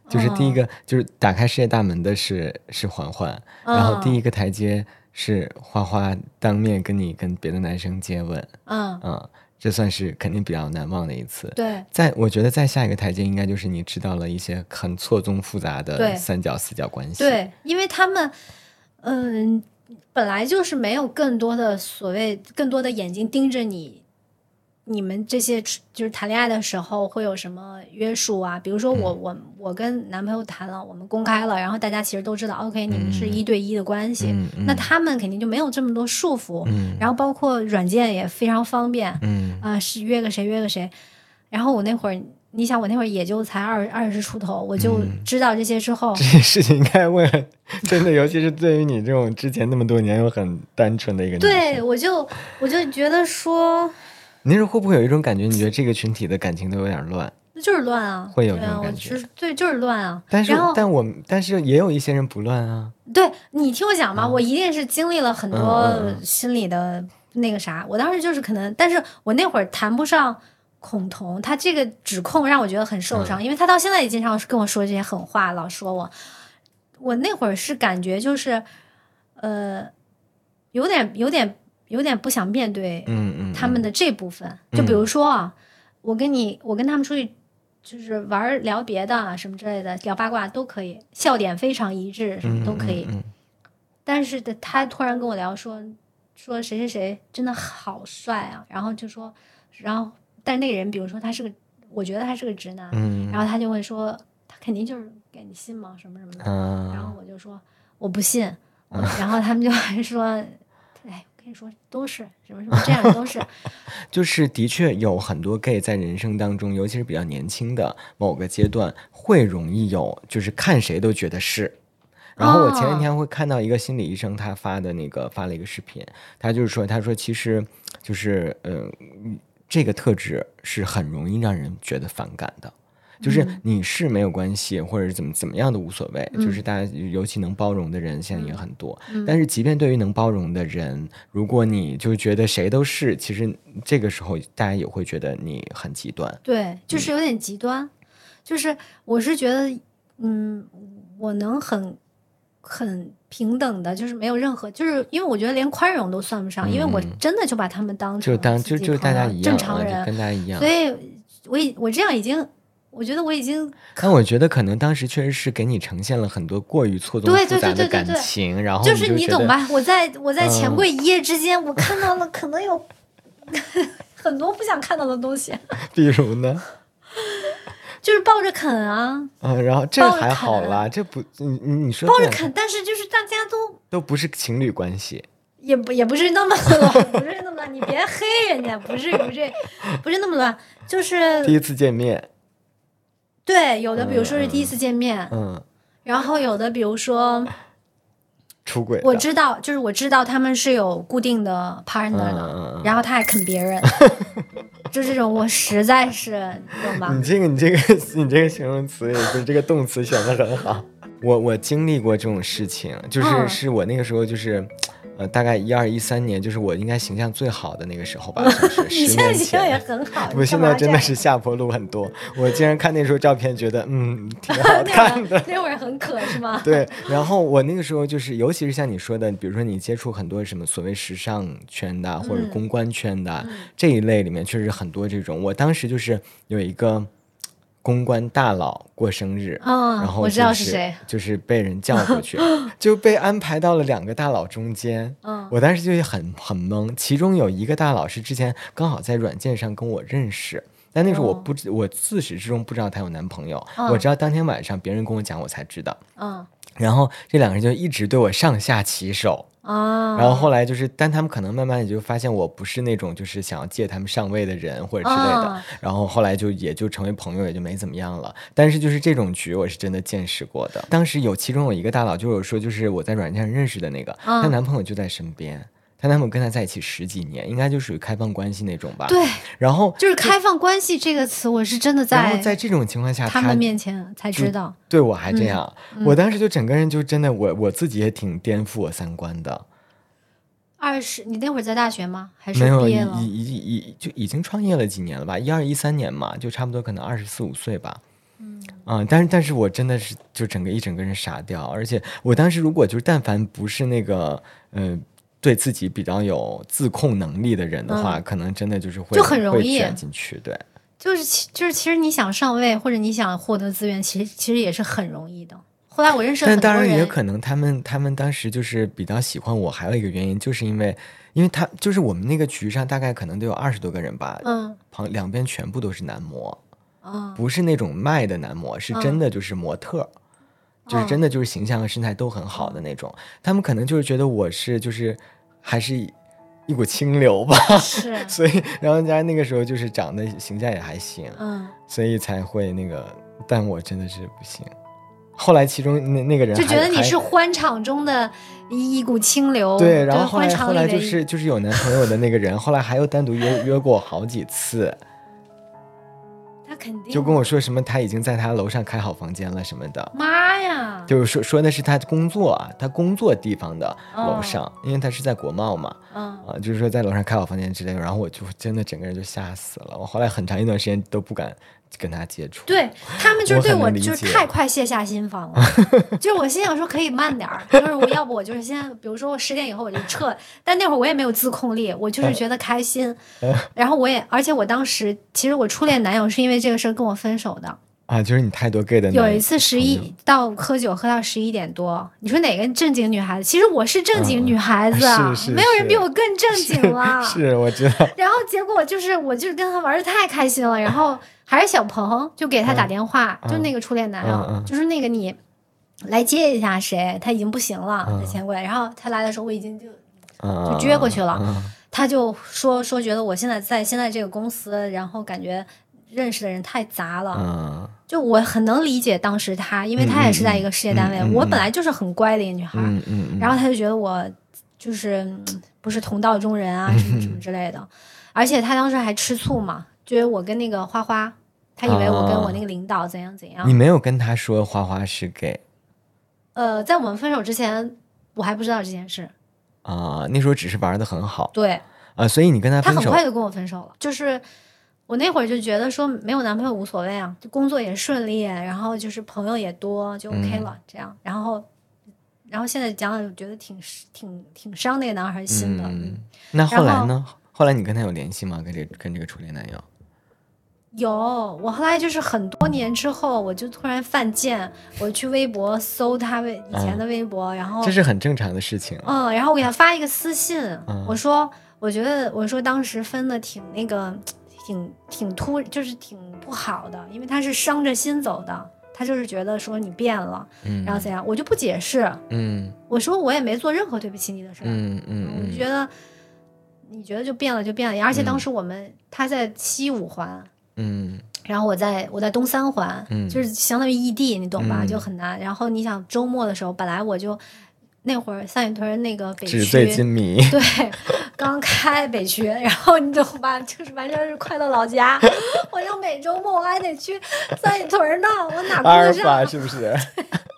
就是第一个，就是打开世界大门的是是环环，然后第一个台阶是花花当面跟你跟别的男生接吻，嗯嗯，这算是肯定比较难忘的一次。对，在我觉得再下一个台阶应该就是你知道了一些很错综复杂的三角四角关系。对，因为他们，嗯，本来就是没有更多的所谓更多的眼睛盯着你。你们这些就是谈恋爱的时候会有什么约束啊？比如说我我我跟男朋友谈了，我们公开了，然后大家其实都知道，OK，你们是一对一的关系，那他们肯定就没有这么多束缚。然后包括软件也非常方便，啊，是约个谁约个谁。然后我那会儿，你想我那会儿也就才二二十出头，我就知道这些之后，这些事情应该问，真的，尤其是对于你这种之前那么多年又很单纯的一个，对我就我就觉得说。你是会不会有一种感觉？你觉得这个群体的感情都有点乱？那就是乱啊，会有这种感觉。对，就是乱啊。但是，但我但是也有一些人不乱啊。对你听我讲嘛，我一定是经历了很多心理的那个啥。我当时就是可能，但是我那会儿谈不上恐同。他这个指控让我觉得很受伤，因为他到现在也经常跟我说这些狠话，老说我。我那会儿是感觉就是，呃，有点有点有点不想面对嗯嗯，他们的这部分。就比如说啊，我跟你我跟他们出去就是玩儿聊别的啊什么之类的，聊八卦都可以，笑点非常一致，什么都可以。嗯嗯但是的，他突然跟我聊说说谁谁谁真的好帅啊，然后就说，然后但是那个人，比如说他是个，我觉得他是个直男，嗯然后他就会说他肯定就是给你信吗？什么什么的，嗯然后我就说我不信，然后他们就还说，你说都是什么什么这样都是，就是的确有很多 gay 在人生当中，尤其是比较年轻的某个阶段，会容易有，就是看谁都觉得是。然后我前哦几天会看到一个心理医生他发的那个发了一个视频，他就是说，他说其实就是呃，这个特质是很容易让人觉得反感的。就是你是没有关系，或者是怎么怎么样的无所谓，就是大家尤其能包容的人现在也很多。但是即便对于能包容的人，如果你就觉得谁都是，其实这个时候大家也会觉得你很极端。对，就是有点极端，就是我是觉得，嗯，我能很很平等的，就是没有任何，就是因为我觉得连宽容都算不上，因为我真的就把他们当成就当就就大家一样，啊正常人，跟大家一样所。以我已我这样已经，我觉得我已经但我觉得可能当时确实是给你呈现了很多过于错综复杂的感对对对对情，然后就是你懂吧？我在我在钱嗯柜一夜之间，我看到了可能有 很多不想看到的东西，比如呢？就是抱着啃啊，嗯，然后这还好啦，这不你你你说抱着啃，但是就是大家都都不是情侣关系，也不也不是那么乱，不是那么乱，你别黑人家，不是不是不是那么乱，就是第一次见面，对有的，比如说是第一次见面，嗯，然后有的比如说 出轨，我知道，就是我知道他们是有固定的 partner 的，然后他还啃别人，就这种我实在是懂吧你？这个你这个 你这个形容词也不是这个动词选的很好。我我经历过这种事情，就是、嗯是我那个时候就是，呃，大概一二一三年，就是我应该形象最好的那个时候吧，就是你十年现在形象也前。很好，我现在真的是下坡路很多。我竟然看那时候照片，觉得嗯挺好 看的。那会儿很渴是吗？对，然后我那个时候就是，尤其是像你说的，比如说你接触很多什么所谓时尚圈的啊或者嗯公关圈的啊、这一类里面，确实很多这种。我当时就是有一个公关大佬过生日，嗯然后我知道就是谁就是被人叫过去，就被安排到了两个大佬中间。嗯我当时就很很懵，其中有一个大佬是之前刚好在软件上跟我认识。但那时候我哦不知，我自始至终不知道她有男朋友，嗯我知道当天晚上别人跟我讲，我才知道。嗯然后这两个人就一直对我上下其手，啊，然后后来就是，但他们可能慢慢也就发现我不是那种就是想要借他们上位的人或者之类的，啊然后后来就也就成为朋友，也就没怎么样了。但是就是这种局，我是真的见识过的。当时有其中有一个大佬就有说，就是我在软件上认识的那个，啊她男朋友就在身边。她男朋友跟她在一起十几年，应该就属于开放关系那种吧。。对，然后，就是开放关系这个词，我是真的在然后在这种情况下，他们面前才知道。对我还这样，嗯我当时就整个人就真的，我我自己也挺颠覆我三观的。二十，你那会儿在大学吗？还是没有，已毕业了？已已已就已经创业了几年了吧？一二一三年嘛，就差不多可能二十四五岁吧。嗯但是但是我真的是就整个一整个人傻掉，而且我当时如果就是但凡不是那个呃对自己比较有自控能力的人的话，可能真的就是会嗯就很容易会卷进去。对，就是其就是其实你想上位或者你想获得资源，其实其实也是很容易的。后来我认识了但很多人，当然也可能他们他们当时就是比较喜欢我，还有一个原因就是因为因为他就是我们那个局上大概可能都有二十多个人吧，嗯旁两边全部都是男模。嗯不是那种卖的男模，是真的就是模特儿，就是真的就是形象和身材都很好的那种。他们可能就是觉得我是就是还是一一股清流吧，是 所以然后人家那个时候就是长得形象也还行，嗯，所以才会那个，但我真的是不行。后来其中那那个人就觉得你是欢场中的一一股清流。对，然后后来后来就是就是有男朋友的那个人，后来还有单独约约过我好几次，他肯定就跟我说什么他已经在他楼上开好房间了什么的。妈呀，就是说说的是他工作啊，他工作地方的楼上，因为他是在国贸嘛，啊，就是说在楼上开好房间之类的，然后我就真的整个人就吓死了，我后来很长一段时间都不敢。跟他接触，对他们就是对我就是太快卸下心防了，就是我心想说可以慢点儿，就是我要不我就是先，比如说我十点以后我就撤，但那会儿我也没有自控力，我就是觉得开心，然后我也而且我当时其实我初恋男友是因为这个事儿跟我分手的啊，就是你太多 gay 的。有一次十一到喝酒喝到十一点多，你说哪个正经女孩子？其实我是正经女孩子，没有人比我更正经了。是我知道。然后结果就是我就是跟他玩的太开心了，然后。还是小鹏就给他打电话，就那个初恋男友，就是那个你来接一下谁？他已经不行了，他先过来。然后他来的时候，我已经就就撅过去了。他就说说觉得我现在在现在这个公司，然后感觉认识的人太杂了。就我很能理解当时他，因为他也是在一个事业单位。我本来就是很乖的一个女孩，然后他就觉得我就是不是同道中人啊，什么什么之类的。而且他当时还吃醋嘛，觉得我跟那个花花。他以为我跟我那个领导怎样怎样？你没有跟他说花花是 gay？呃，在我们分手之前，我还不知道这件事。啊，那时候只是玩的很好。对。啊，所以你跟他他很快就跟我分手了。就是我那会儿就觉得说没有男朋友无所谓啊，就工作也顺利，然后就是朋友也多，就 OK 了。这样，然后，然后现在讲讲，觉得挺挺挺伤那个男孩心的。嗯那后来呢？后来你跟他有联系吗？跟这跟这个初恋男友？有，我后来就是很多年之后，我就突然犯贱，我去微博搜他微以前的微博，然后这是很正常的事情。嗯，然后我给他发一个私信，我说，我觉得我说当时分的挺那个，挺挺突，就是挺不好的，因为他是伤着心走的，他就是觉得说你变了，然后怎样，我就不解释，嗯，我说我也没做任何对不起你的事儿，嗯嗯，我就觉得你觉得就变了就变了，而且当时我们他在西五环。嗯，然后我在我在东三环，嗯就是相当于异地，你懂吧？就很难。然后你想周末的时候，本来我就那会儿三里屯那个北区，纸醉金迷，对，刚开北区，然后你懂吧？就是完全是快乐老家。我就每周末我还得去三里屯呢，我哪阿尔法是不是？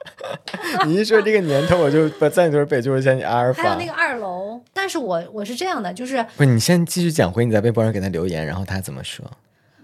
你一说这个年头，我就把三里屯北区我想起阿尔法。还有那个二楼，但是我我是这样的，就是不是你先继续讲回你在微博上给他留言，然后他怎么说？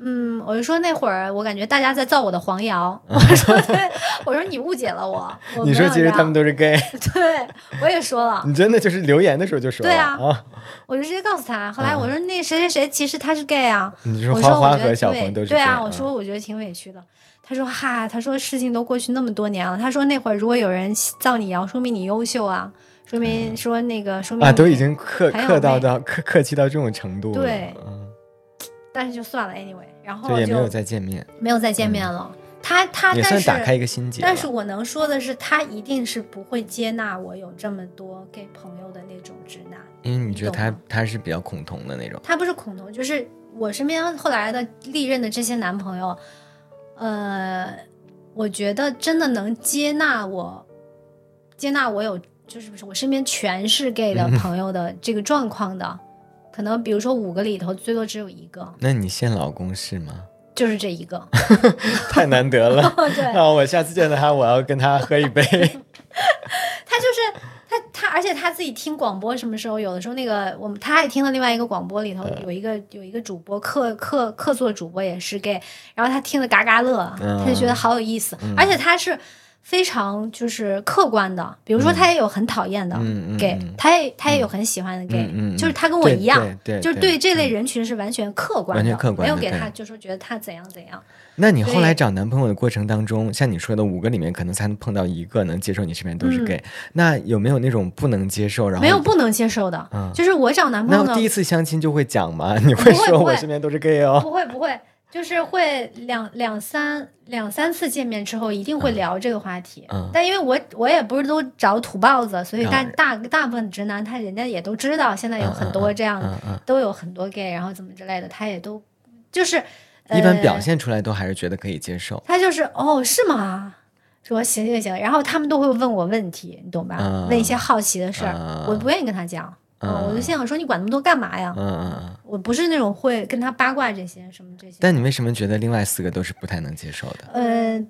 嗯，我就说那会儿，我感觉大家在造我的黄谣。我说，对，我说你误解了我。你说其实他们都是 gay。对，我也说了。你真的就是留言的时候就说。对啊，我就直接告诉他。后来我说那谁谁谁其实他是 gay 啊。你说花花和小鹏都是。对啊，我说我觉得挺委屈的。他说哈，他说事情都过去那么多年了。他说那会儿如果有人造你谣，说明你优秀啊，说明说那个说明啊，都已经客客到到客客气到这种程度了。对。但是就算了，anyway，然后就也没有再见面，没有再见面了。他他也算打开一个心结。但是我能说的是，他一定是不会接纳我有这么多 gay 朋友的那种直男。因为你觉得他他是比较恐同的那种。他不是恐同，就是我身边后来的历任的这些男朋友，呃，我觉得真的能接纳我，接纳我有就是不是我身边全是 gay 的 朋友的这个状况的。可能比如说五个里头最多只有一个，那你现老公是吗？就是这一个，太难得了。对，那我下次见到他，我要跟他喝一杯。他就是他，他而且他自己听广播，什么时候有的时候那个我们他还听了另外一个广播里头有一个有一个主播客客客座主播也是 gay，然后他听的嘎嘎乐，他就觉得好有意思，而且他是。非常就是客观的，比如说他也有很讨厌的 gay，他也他也有很喜欢的 gay，就是他跟我一样，就是对这类人群是完全客观的，没有给他就说觉得他怎样怎样。那你后来找男朋友的过程当中，像你说的五个里面可能才能碰到一个能接受你身边都是 gay，那有没有那种不能接受？然后没有不能接受的，就是我找男朋友，那第一次相亲就会讲吗？你会说我身边都是 gay 哦？不会不会。就是会两两三两三次见面之后，一定会聊这个话题。嗯，但因为我我也不是都找土包子，所以大大大部分直男他人家也都知道，现在有很多这样都有很多 gay，然后怎么之类的，他也都就是一般表现出来都还是觉得可以接受。他就是哦，是吗？说行行行，然后他们都会问我问题，你懂吧？问一些好奇的事儿，我不愿意跟他讲。嗯，我就心想说，你管那么多干嘛呀？嗯嗯嗯，我不是那种会跟他八卦这些什么这些。但你为什么觉得另外四个都是不太能接受的？呃，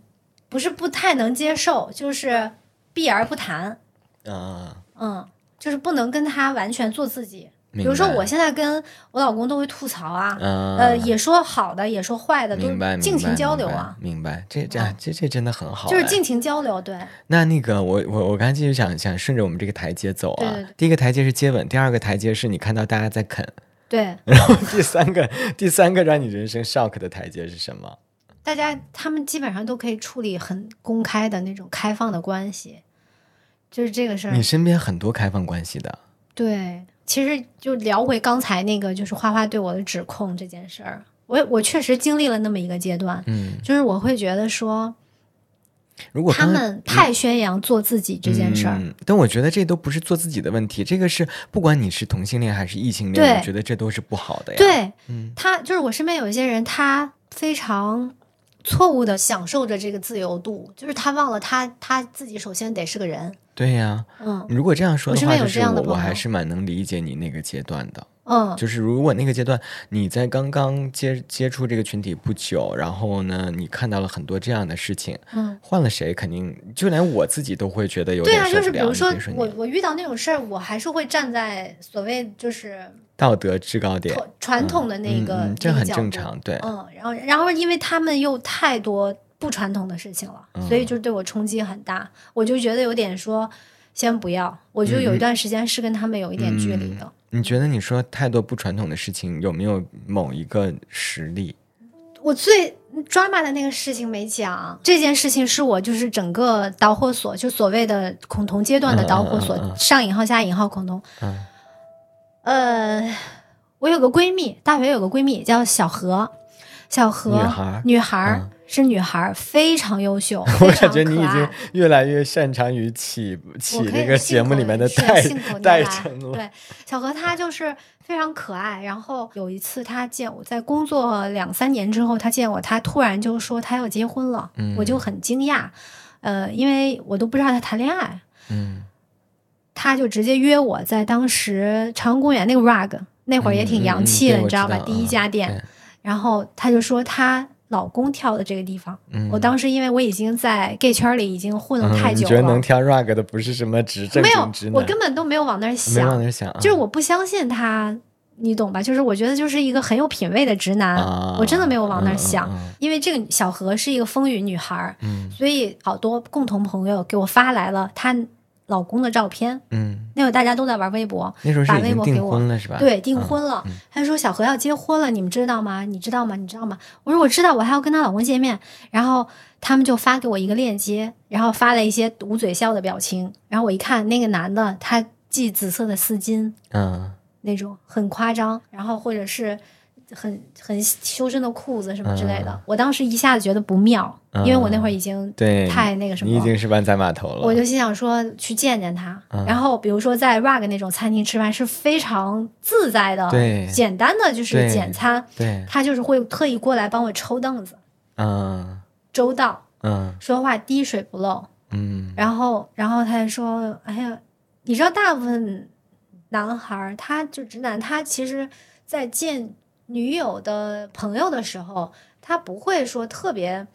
不是不太能接受，就是避而不谈。啊，嗯，就是不能跟他完全做自己。比比如说，我现在跟我老公都会吐槽啊，呃呃，也说好的，也说坏的，都明白，尽情交流啊，明白，这这嗯。这这真的很好哎，就是尽情交流。对，那那个我我我刚才继续想想顺着我们这个台阶走啊，对对对。第一个台阶是接吻，第二个台阶是你看到大家在啃，对，然后第三个第三个让你人生 shock 的台阶是什么？大家他们基本上都可以处理很公开的那种开放的关系，就是这个事儿。你。身边很多开放关系的，对，其实就聊回刚才那个，就是花花对我的指控这件事儿，我我确实经历了那么一个阶段，嗯，就是我会觉得说如果他们太宣扬做自己这件事儿，嗯，但我觉得这都不是做自己的问题，这个是不管你是同性恋还是异性恋，我觉得这都是不好的呀。，对，嗯他就是我身边有一些人，他非常错误的享受着这个自由度，就是他忘了他他自己首先得是个人，对呀。嗯如果这样说的话，我还是蛮能理解你那个阶段的。嗯，就是如果那个阶段你在刚刚接接触这个群体不久，然后呢，你看到了很多这样的事情，嗯，换了谁肯定就连我自己都会觉得有对啊，点受不了。就是比如说说我我遇到那种事儿，我还是会站在所谓就是道德制高点，传传统的那个、嗯嗯这很正常，对，嗯，然后然后因为他们又太多不传统的事情了，嗯。所以就对我冲击很大，我就觉得有点说先不要，我就嗯有一段时间是跟他们有一点距离的。你觉得你说太多不传统的事情，有没有某一个实例？我最 drama 的那个事情没讲，这件事情是我就是整个导火索，就所谓的恐同阶段的导火索，上引号下引号恐同。嗯呃，我有个闺蜜，大学有个闺蜜叫小何，小何女孩儿女孩嗯是女孩儿，非常优秀，我感觉你已经越来越擅长于起起我可以这个节目里面的代代称了。对，小何她就是非常可爱。然后有一次她见我在工作两三年之后，她见我，她突然就说她要结婚了，嗯我就很惊讶。呃，因为我都不知道她谈恋爱，嗯，她就直接约我在当时长安公园那个 rug 那会儿也挺洋气的，你知道吧？道第一嗯家店。对然后他就说他老公跳的这个地方，嗯我当时因为我已经在 gay 圈里已经混了太嗯久了，你觉得能跳 rug 的不是什么直正没有直，我根本都没有往那儿想，往那儿想啊，就是我不相信他，你懂吧？就是我觉得就是一个很有品位的直男，啊我真的没有往那儿想，嗯嗯因为这个小何是一个风雨女孩儿，嗯所以好多共同朋友给我发来了她老公的照片。嗯，那会儿大家都在玩微博，那时候是把微博给我婚了是吧？对，订嗯婚了。嗯他说小何要结婚了，你们知道吗？你知道吗？你知道吗？我说我知道，我还要跟她老公见面。然后他们就发给我一个链接，然后发了一些捂嘴笑的表情。然后我一看，那个男的他系紫色的丝巾，嗯那种很夸张，然后或者是很很修身的裤子什么之类的。嗯我当时一下子觉得不妙，嗯因为我那会儿已经对，太那个什么你已。经是湾仔码头了。我就心想说去见见他，嗯然后比如说在 rug 那种餐厅吃饭是非常自在的，对简单的就是简餐，对，他就是会特意过来帮我抽凳子，嗯周到，嗯说话滴水不漏，嗯然后然后他就说，哎呀，你知道大部分男孩儿他就直男，他其实在见女友的朋友的时候，他不会说特别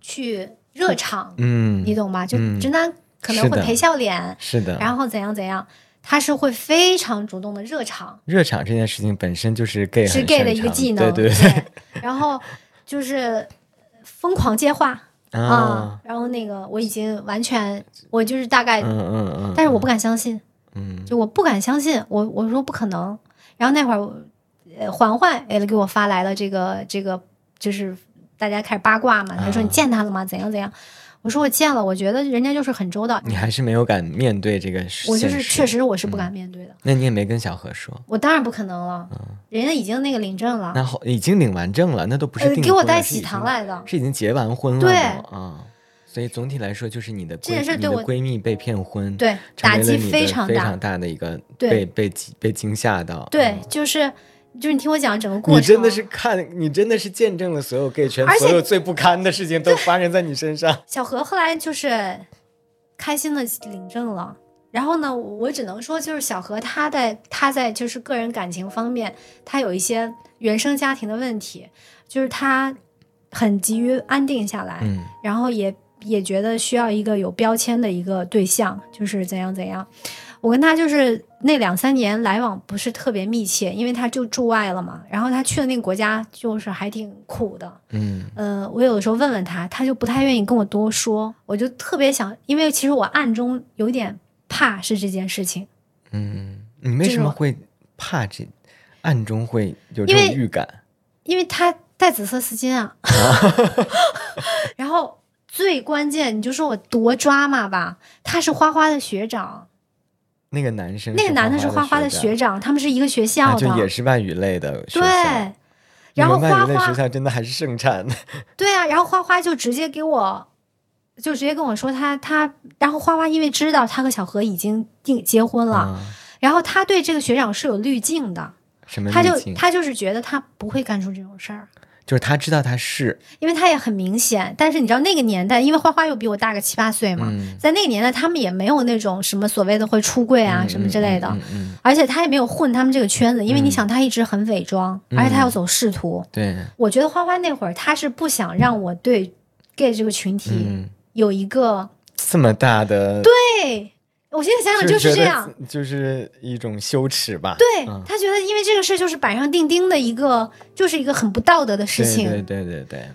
去热场，嗯，你懂吗？就嗯直男可能会陪笑脸，是的。然后怎样怎样，他是会非常主动的热场，热场这件事情本身就是 gay 是 gay 的一个技能，对对对然后就是疯狂接话啊啊，，然后那个我已经完全，我就是大概，嗯嗯嗯，但是我不敢相信，嗯就我不敢相信，我我说不可能。然后那会儿我，呃，环环也给我发来了这个这个，就是大家开始八卦嘛，他说啊你见他了吗？怎样怎样？我说我见了，我觉得人家就是很周到，你还是没有敢面对这个事我就是确实我是不敢面对的，那你也没跟小何说，我当然不可能了，嗯人家已经那个领证了，那后已经领完证了，那都不是给我带喜糖经来的，是已经结完婚了对都啊。所以总体来说，就是你的闺你的这件事对我闺蜜被骗婚，对，打击非常大非常，大的一个对被被惊被惊吓到。对嗯，就是就是你听我讲整个过程，你真的是看，你真的是见证了所有 gay 圈所有最不堪的事情都发生在你身上。小何后来就是开心的领证了。然后呢，我只能说，就是小何他在他在就是个人感情方面，他有一些原生家庭的问题，就是他很急于安定下来，嗯然后也也觉得需要一个有标签的一个对象，就是怎样怎样。我跟他就是那两三年来往不是特别密切，因为他就驻外了嘛。然后他去的那个国家就是还挺苦的，嗯呃，我有的时候问问他，他就不太愿意跟我多说。我就特别想，因为其实我暗中有点怕是这件事情，嗯，你为什么会怕这？暗中会有这种预感？因为他戴紫色丝巾啊。然后最关键，你就说我多抓马吧，他是花花的学长，那个男生，那个男的是花花的学长，他们是一个学校就也是外语类的学校。对。然后花们外语类学花校真的还是盛产的。对啊，然后花花就直接给我，就直接跟我说他他，然后花花因为知道他和小何已经定结婚了，啊，然后他对这个学长是有滤镜的，什么他就？他就是觉得他不会干出这种事儿，就是他知道他是，因为他也很明显。但是你知道那个年代，因为花花又比我大个七八岁嘛，嗯在那个年代他们也没有那种什么所谓的会出柜啊、嗯什么之类的，而且他也没有混他们这个圈子，因为你嗯想他一直很伪装，而且他要走仕途。对，我觉得花花那会儿他是不想让我对 gay 这个群体嗯，有一个。这么大的，对，我现在想想就是这样。自，就是一种羞耻吧。对、嗯他觉得，因为这个事就是板上钉钉的一个，就是一个很不道德的事情，对对对对对，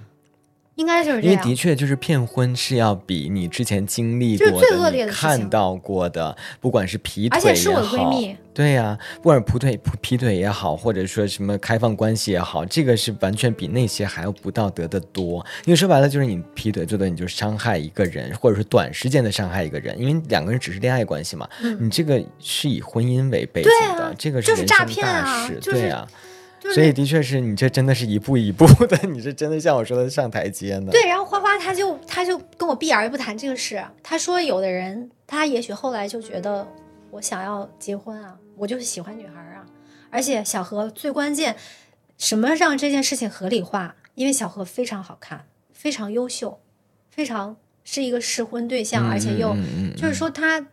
应该就是这样。因为的确就是骗婚是要比你之前经历过就是最恶劣你的看到过的，不管是劈腿而且是我的也好闺蜜，对呀、不管是劈腿劈腿也好，或者说什么开放关系也好，这个是完全比那些还要不道德的多。因为说白了，就是你劈腿最多你就伤害一个人，或者是短时间的伤害一个人，因为两个人只是恋爱关系嘛，你这个是以婚姻为背景的，这个就是诈人生大骗啊对呀、就是所以的确是你这真的是一步一步的，你这真的像我说的上台阶呢。对，然后花花他就他就跟我避而不谈这个事。他说，有的人他也许后来就觉得我想要结婚啊，我就是喜欢女孩啊。而且小何最关键，什么让这件事情合理化？因为小何非常好看，非常优秀，非常是一个适婚对象，嗯而且又、嗯嗯嗯就是说他，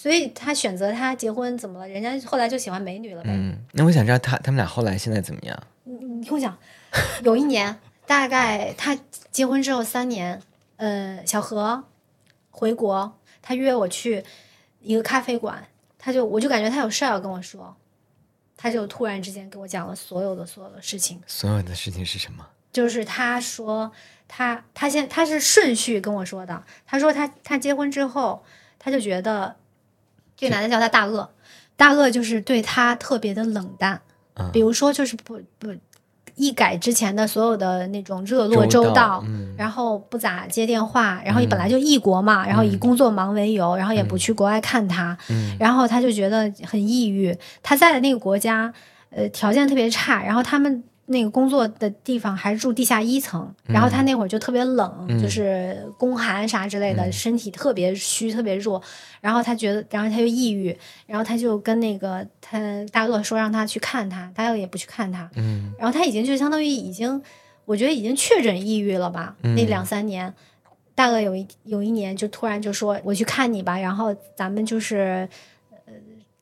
所以他选择他结婚怎么了？人家后来就喜欢美女了呗。嗯，那我想知道他他们俩后来现在怎么样？你你听我讲，有一年，大概他结婚之后三年，呃，小何回国，他约我去一个咖啡馆，他就我就感觉他有事儿要跟我说，他就突然之间跟我讲了所有的所有的事情，所有的事情是什么？就是他说他他先他是顺序跟我说的，他说他他结婚之后，他就觉得这个男的叫他大鳄，大鳄就是对他特别的冷淡，啊比如说就是不不一改之前的所有的那种热络周到周到，嗯然后不咋接电话，然后本来就异国嘛，然后以工作忙为由，然后也不去国外看他，嗯然后他就觉得很抑郁。他在的那个国家，呃，条件特别差，然后他们那个工作的地方还是住地下一层，然后他那会儿就特别冷，嗯就是宫寒啥之类的，嗯身体特别虚，特别弱。然后他觉得，然后他就抑郁，然后他就跟那个他大鳄说让他去看他，大鳄也不去看他，嗯然后他已经就相当于已经，我觉得已经确诊抑郁了吧？那嗯两三年，大鳄有一有一年就突然就说我去看你吧，然后咱们就是。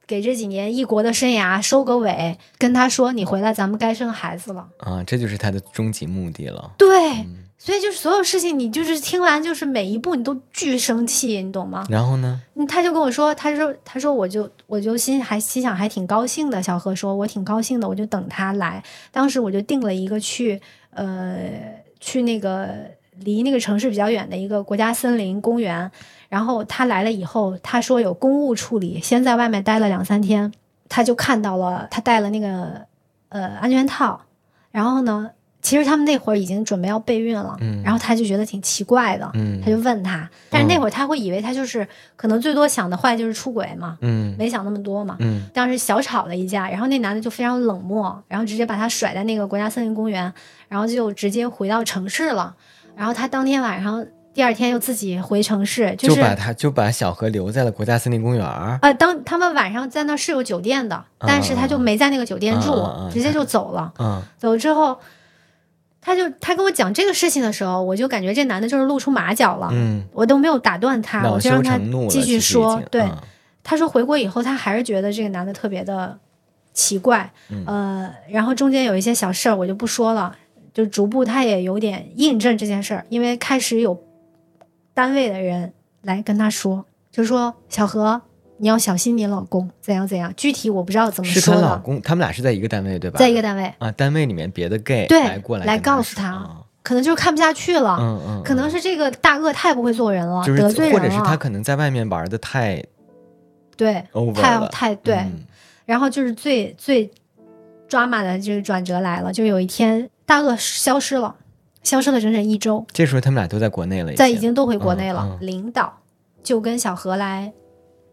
呃，给这几年异国的生涯收个尾，跟他说你回来，咱们该生孩子了。啊，这就是他的终极目的了。对，嗯所以就是所有事情，你就是听完就是每一步你都巨生气，你懂吗？然后呢？嗯他就跟我说，他说他说我就我就心还心想还挺高兴的。小何说我挺高兴的，我就等他来。当时我就定了一个去呃去那个离那个城市比较远的一个国家森林公园。然后他来了以后，他说有公务处理，先在外面待了两三天，他就看到了他戴了那个呃安全套，然后呢。其实他们那会儿已经准备要备孕了，嗯然后他就觉得挺奇怪的，嗯他就问他，但是那会儿他会以为他就是可能最多想的坏就是出轨嘛，嗯没想那么多嘛。嗯当时小吵了一架，然后那男的就非常冷漠，然后直接把他甩在那个国家森林公园，然后就直接回到城市了。然后他当天晚上，第二天又自己回城市，就是把他就把小何留在了国家森林公园儿。呃，当他们晚上在那儿是有酒店的，但是他就没在那个酒店住，直接就走了。嗯走之后，他就他跟我讲这个事情的时候，我就感觉这男的就是露出马脚了。嗯，我都没有打断他，我就让他继续说。对，他说回国以后，他还是觉得这个男的特别的奇怪，嗯呃，然后中间有一些小事儿，我就不说了，就逐步他也有点印证这件事儿，因为开始有单位的人来跟他说，就说小何，你要小心你老公怎样怎样。具体我不知道怎么是说是，她老公，他们俩是在一个单位对吧？在一个单位，啊，单位里面别的 gay 对来过来来告诉他啊可能就是看不下去了，嗯嗯，可能是这个大鳄太不会做人了，就是得罪人或者是他，可能在外面玩的太对，太，太对。嗯然后就是最最抓马的就是转折来了，就有一天大鳄消失了，消失了整整一周，这时候他们俩都在国内了，在已经都回国内了。领导就跟小何来，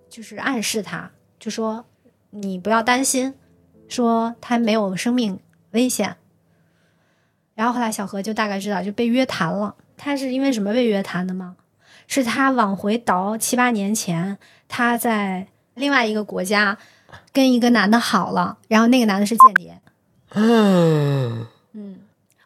就是暗示他，就说你不要担心，说他没有生命危险。然后后来小何就大概知道就被约谈了。他是因为什么被约谈的吗？是他往回倒七八年前，他在另外一个国家跟一个男的好了，然后那个男的是间谍。嗯，嗯，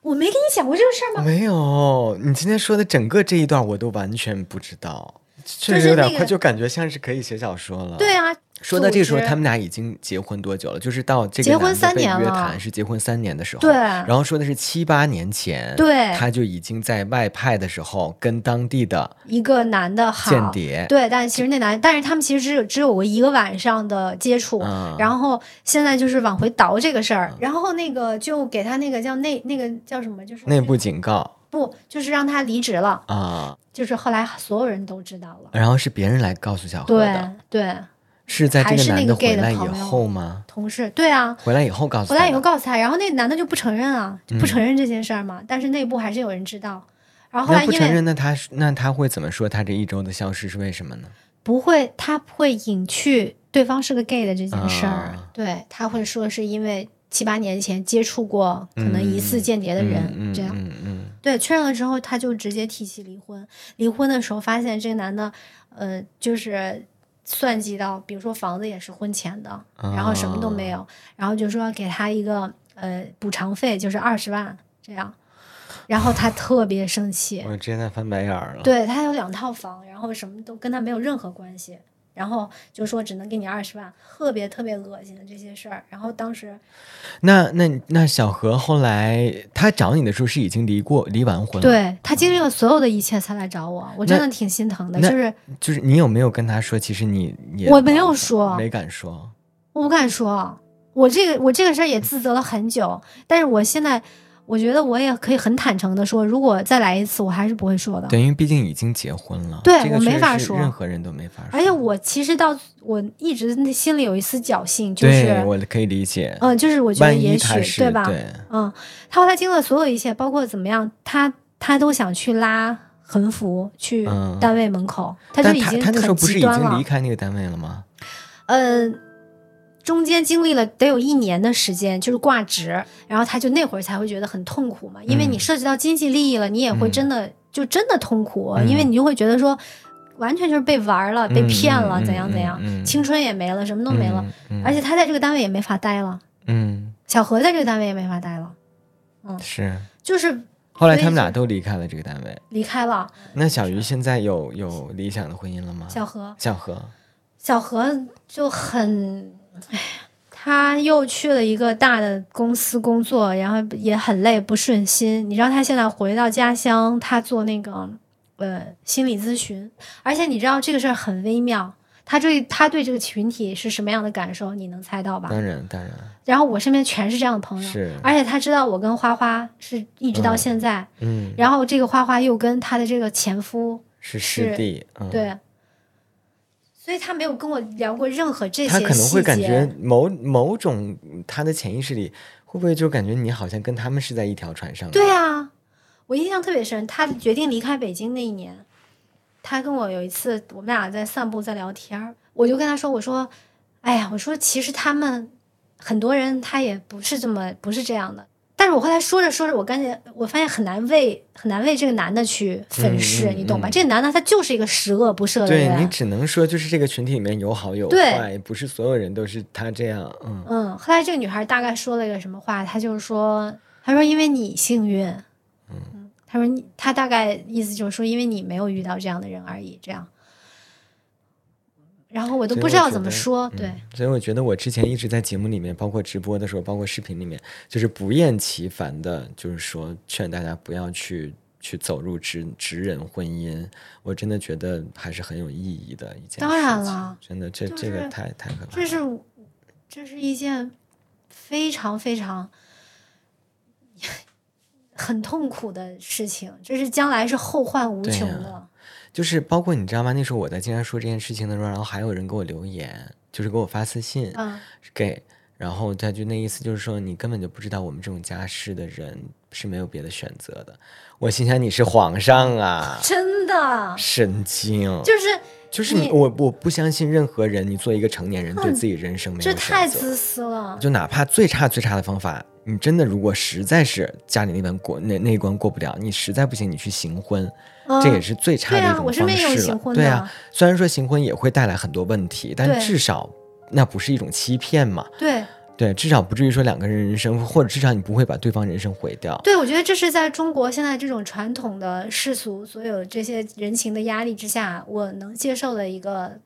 我没跟你讲过这个事儿吗？没有，你今天说的整个这一段我都完全不知道，确实有点快，就感觉像是可以写小说了。对啊，说到这个时候，他们俩已经结婚多久了？就是到这个结婚男的被约三年了谈是结婚三年的时候，对然后说的是七八年前，对他就已经在外派的时候跟当地的一个男的好间谍，对，但其实那男，但是他们其实只有只有过一个晚上的接触，嗯。然后现在就是往回倒这个事儿，然后那个就给他那个叫内那个叫什么，就是内部警告。不就是让他离职了，啊，就是后来所有人都知道了，然后是别人来告诉小何对的，对，是在这个还是那个男的 gay 回来以的后吗？同事对啊，回来以后告诉他回，来以后告诉他，然后那男的就不承认啊，就不嗯承认这件事儿嘛，但是内部还是有人知道，然后不承认，那他那他会怎么说？他这一周的消失是为什么呢？不会，他会隐去对方是个 gay 的这件事儿，啊对他会说是因为七八年前接触过可能疑似间谍的人，这样。嗯嗯对，确认了之后，他就直接提起离婚。离婚的时候发现这个男的，呃，就是算计到，比如说房子也是婚前的，然后什么都没有，然后就说给他一个呃补偿费，就是二十万这样。然后他特别生气，我直接在翻白眼儿了。对他有两套房，然后什么都跟他没有任何关系，然后就说只能给你二十万，特别特别恶心的这些事儿。然后当时那那那小何后来他找你的时候是已经离过离完婚了，，对他经历了所有的一切才来找我，我真的挺心疼的。就是就是你有没有跟他说，其实你也我没有说没敢说，我不敢说，我这个我这个事儿也自责了很久，但是我现在我觉得我也可以很坦诚的说，如果再来一次，我还是不会说的。对，因为毕竟已经结婚了，对我没法说任何人都没法说。而且我其实到我一直内心里有一丝侥幸，就是我可以理解，嗯、就是我觉得也许对吧？对嗯，他后来经历了所有一切，包括怎么样，他他都想去拉横幅去嗯单位门口，他就已经他他那时候很不是已经极端了离。开那个单位了吗？呃，中间经历了得有一年的时间，就是挂职，然后他就那会儿才会觉得很痛苦嘛，因为你嗯涉及到经济利益了，你也会嗯真的、就真的痛苦，嗯。因为你就会觉得说，完全就是被玩了、被嗯骗了，嗯怎样怎样，嗯嗯。青春也没了，什么都没了，而且他在这个单位也没法待了，嗯。小何在这个单位也没法待了，嗯。是。就是后来他们俩都离开了这个单位。离开了。那小鱼现在有有理想的婚姻了吗？小何。小何，小何就很，哎，他又去了一个大的公司工作，然后也很累，不顺心。你知道他现在回到家乡，他做那个呃心理咨询，而且你知道这个事儿很微妙。他对他对这个群体是什么样的感受，你能猜到吧？当然当然然后我身边全是这样的朋友，是，而且他知道我跟花花是一直到嗯现在，嗯，然后这个花花又跟他的这个前夫是是师弟，嗯，，对，所以他没有跟我聊过任何这些他可能会感觉某某种他的潜意识里会不会就感觉你好像跟他们是在一条船上？对啊，我印象特别深。他决定离开北京那一年，他跟我有一次，我们俩在散步，在聊天儿，我就跟他说：“我说，哎呀，我说其实他们很多人他也不是这么不是这样的。”但是我后来说着说着，我感觉我发现很难为很难为这个男的去粉饰，你懂吧？嗯这个男的他就是一个十恶不赦的人对你。只能说就是这个群体里面有好有坏，不是所有人都是他这样，嗯嗯，后来这个女孩大概说了一个什么话？她就是说，她说因为你幸运，嗯，她说你，她大概意思就是说，因为你没有遇到这样的人而已，这样。然后我都不知道怎么说，对，嗯所以我觉得我之前一直在节目里面，包括直播的时候，包括视频里面，就是不厌其烦的，就是说劝大家不要去去走入直直人婚姻，我真的觉得还是很有意义的一件。当然了，真的，这这个太太可怕。这是这是一件非常非常 很痛苦的事情，这是将来是后患无穷的。就是包括你知道吗？那时候我在经常说这件事情的时候，然后还有人给我留言，就是给我发私信，给。然后他就那意思就是说，你根本就不知道我们这种家世的人是没有别的选择的。我心想你是皇上啊，真的神经，就是就是你我我不相信任何人，你做一个成年人对自己人生没有这太自私了。就哪怕最差最差的方法，你真的如果实在是家里那关过那那一关过不了，你实在不行，你去行婚，这也是最差的一种方式了。对啊，虽然说行婚也会带来很多问题，但至少。那不是一种欺骗嘛？对对，至少不至于说两个人人生，或者至少你不会把对方人生毁掉。对，我觉得这是在中国现在这种传统的世俗所有这些人情的压力之下，我能接受的一个，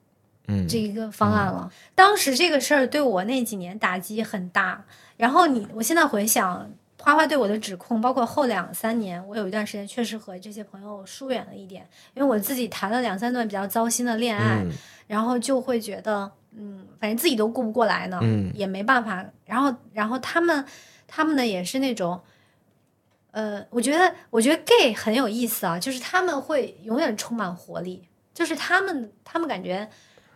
嗯，这一个方案了。当时这个事儿对我那几年打击很大，然后你，我现在回想花花对我的指控，包括后两三年，我有一段时间确实和这些朋友疏远了一点，因为我自己谈了两三段比较糟心的恋爱，然后就会觉得。嗯，反正自己都顾不过来呢，也没办法。然后，然后他们，他们呢也是那种，呃，我觉得，我觉得 gay 很有意思啊，就是他们会永远充满活力，就是他们，他们感觉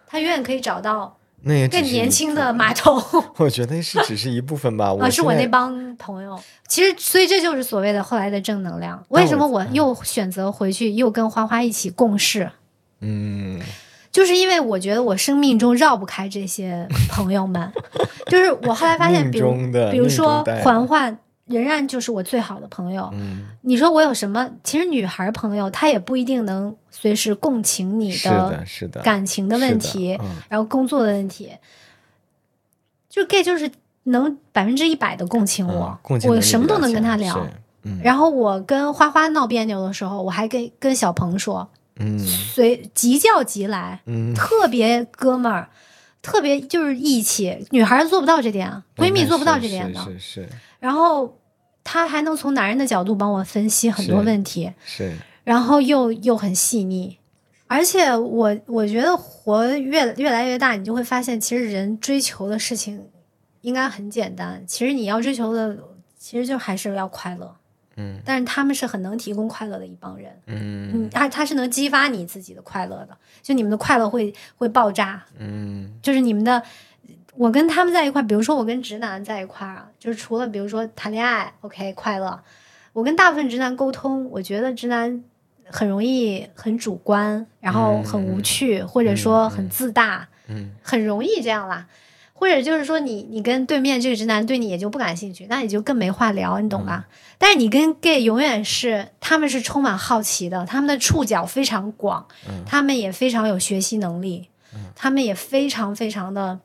他永远可以找到更年轻的码 头。我觉得是只是一部分吧，啊，是我那帮朋友。其实，所以这就是所谓的后来的正能量。为什么我又选择回去，又跟花花一起共事？嗯。就是因为我觉得我生命中绕不开这些 朋友们，就是我后来发现，比如比如说环环仍然就是我最好的朋友。你说我有什么？其实女孩朋友她也不一定能随时共情你的感情的问题，然后工作的问题。就 gay 就是能百分之一百的共情我，我什么都能跟他聊。然后我跟花花闹别扭的时候，我还跟跟小鹏说。嗯，随即叫即来，嗯，特别哥们儿，特别就是义气，女孩做不到这点，闺蜜做不到这点的，是是。然后他还能从男人的角度帮我分析很多问题，是。然后又又很细腻，而且我我觉得活越越来越大，你就会发现，其实人追求的事情应该很简单。其实你要追求的，其实就还是要快乐。嗯，但是他们是很能提供快乐的一帮人，嗯。嗯，他他是能激发你自己的快乐的，就你们的快乐会会爆炸，嗯，就是你们的，我跟他们在一块，比如说我跟直男在一块儿，就是除了比如说谈恋爱，OK 快乐，我跟大部分直男沟通，我觉得直男很容易很主观，然后很无趣，或者说很自大，嗯，很容易这样啦。或者就是说，你你跟对面这个直男对你也就不感兴趣，那你就更没话聊，你懂吧？但是你跟 gay 永远是，他们是充满好奇的，他们的触角非常广，他们也非常有学习能力，他们也非常非常的，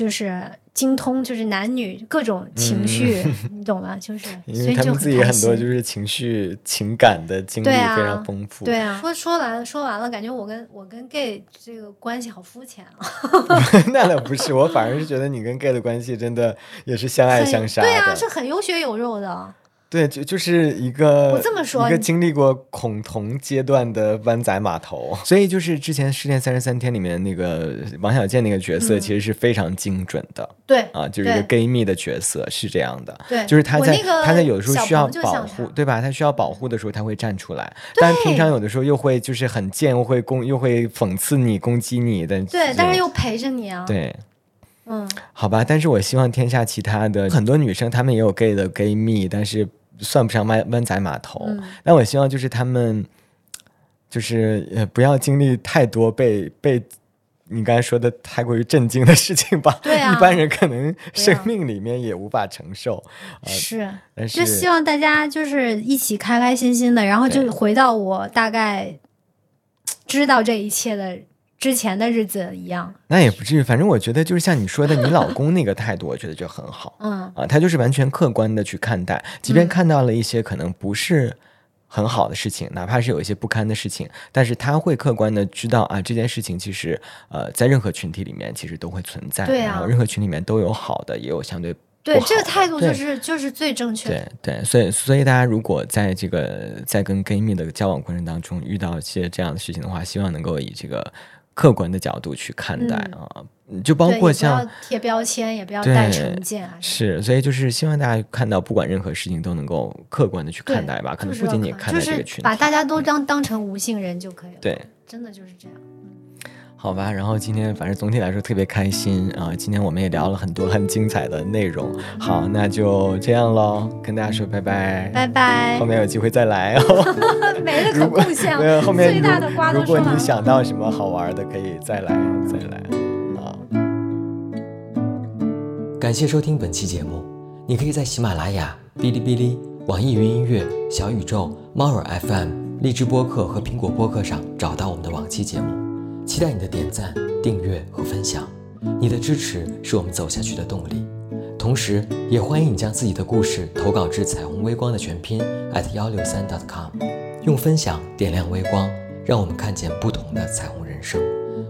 就是。精通就是男女各种情绪，你懂吗？就是因为他们自己很多就是情绪情感的经历非常丰富。对啊，说说完了说完了，感觉我跟我跟 gay 这个关系好肤浅啊。那倒不是，我反而是觉得你跟 gay 的关系真的也是相爱相杀。对啊，是很有血有肉的。对，就就是一个我这么说，一个经历过恐同阶段的湾仔码头，所以就是之前《失恋三十三天》里面那个王小贱那个角色，其实是非常精准的。对啊，就是一个 gay 蜜的角色是这样的。对，就是他在他在有的时候需要保护，对吧？他需要保护的时候，他会站出来，但平常有的时候又会就是很贱，又会攻，又会讽刺你、攻击你的。对，但是又陪着你啊。对，嗯，好吧。但是我希望天下其他的很多女生，她们也有 gay 的 gay 蜜，但是。算不上湾湾仔码头，但我希望就是他们，就是呃不要经历太多被被你刚才说的太过于震惊的事情吧。对啊，一般人可能生命里面也无法承受。是，是就希望大家就是一起开开心心的，然后就回到我大概知道这一切的。之前的日子一样，那也不至于。反正我觉得，就是像你说的，你老公那个态度，我觉得就很好。嗯啊，他就是完全客观的去看待，即便看到了一些可能不是很好的事情，哪怕是有一些不堪的事情，但是他会客观的知道啊，这件事情其实呃，在任何群体里面其实都会存在。对啊，任何群里面都有好的，也有相对对这个态度就是就是最正确的。对对，所以所以大家如果在这个在跟 gay 蜜的交往过程当中遇到一些这样的事情的话，希望能够以这个客观的角度去看待啊。就包括像贴标签，也不要带成见啊。是，所以就是希望大家看到，不管任何事情都能够客观的去看待吧。可能不仅仅看待这个群，把大家都当当成无性人就可以了。对，真的就是这样。好吧，然后今天反正总体来说特别开心啊！今天我们也聊了很多很精彩的内容。好，那就这样喽，跟大家说拜拜，拜拜。后面有机会再来哦。没了可贡献了。后面最大的瓜如果你想到什么好玩的，可以再来再来。感谢收听本期节目，你可以在喜马拉雅、哔哩哔哩、网易云音乐、小宇宙、猫耳 FM、荔枝播客和苹果播客上找到我们的往期节目。期待你的点赞、订阅和分享，你的支持是我们走下去的动力。同时，也欢迎你将自己的故事投稿至彩虹微光的全拼 at 幺六三 .com，用分享点亮微光，让我们看见不同的彩虹人生。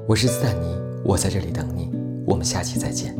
我是斯坦尼，我在这里等你，我们下期再见。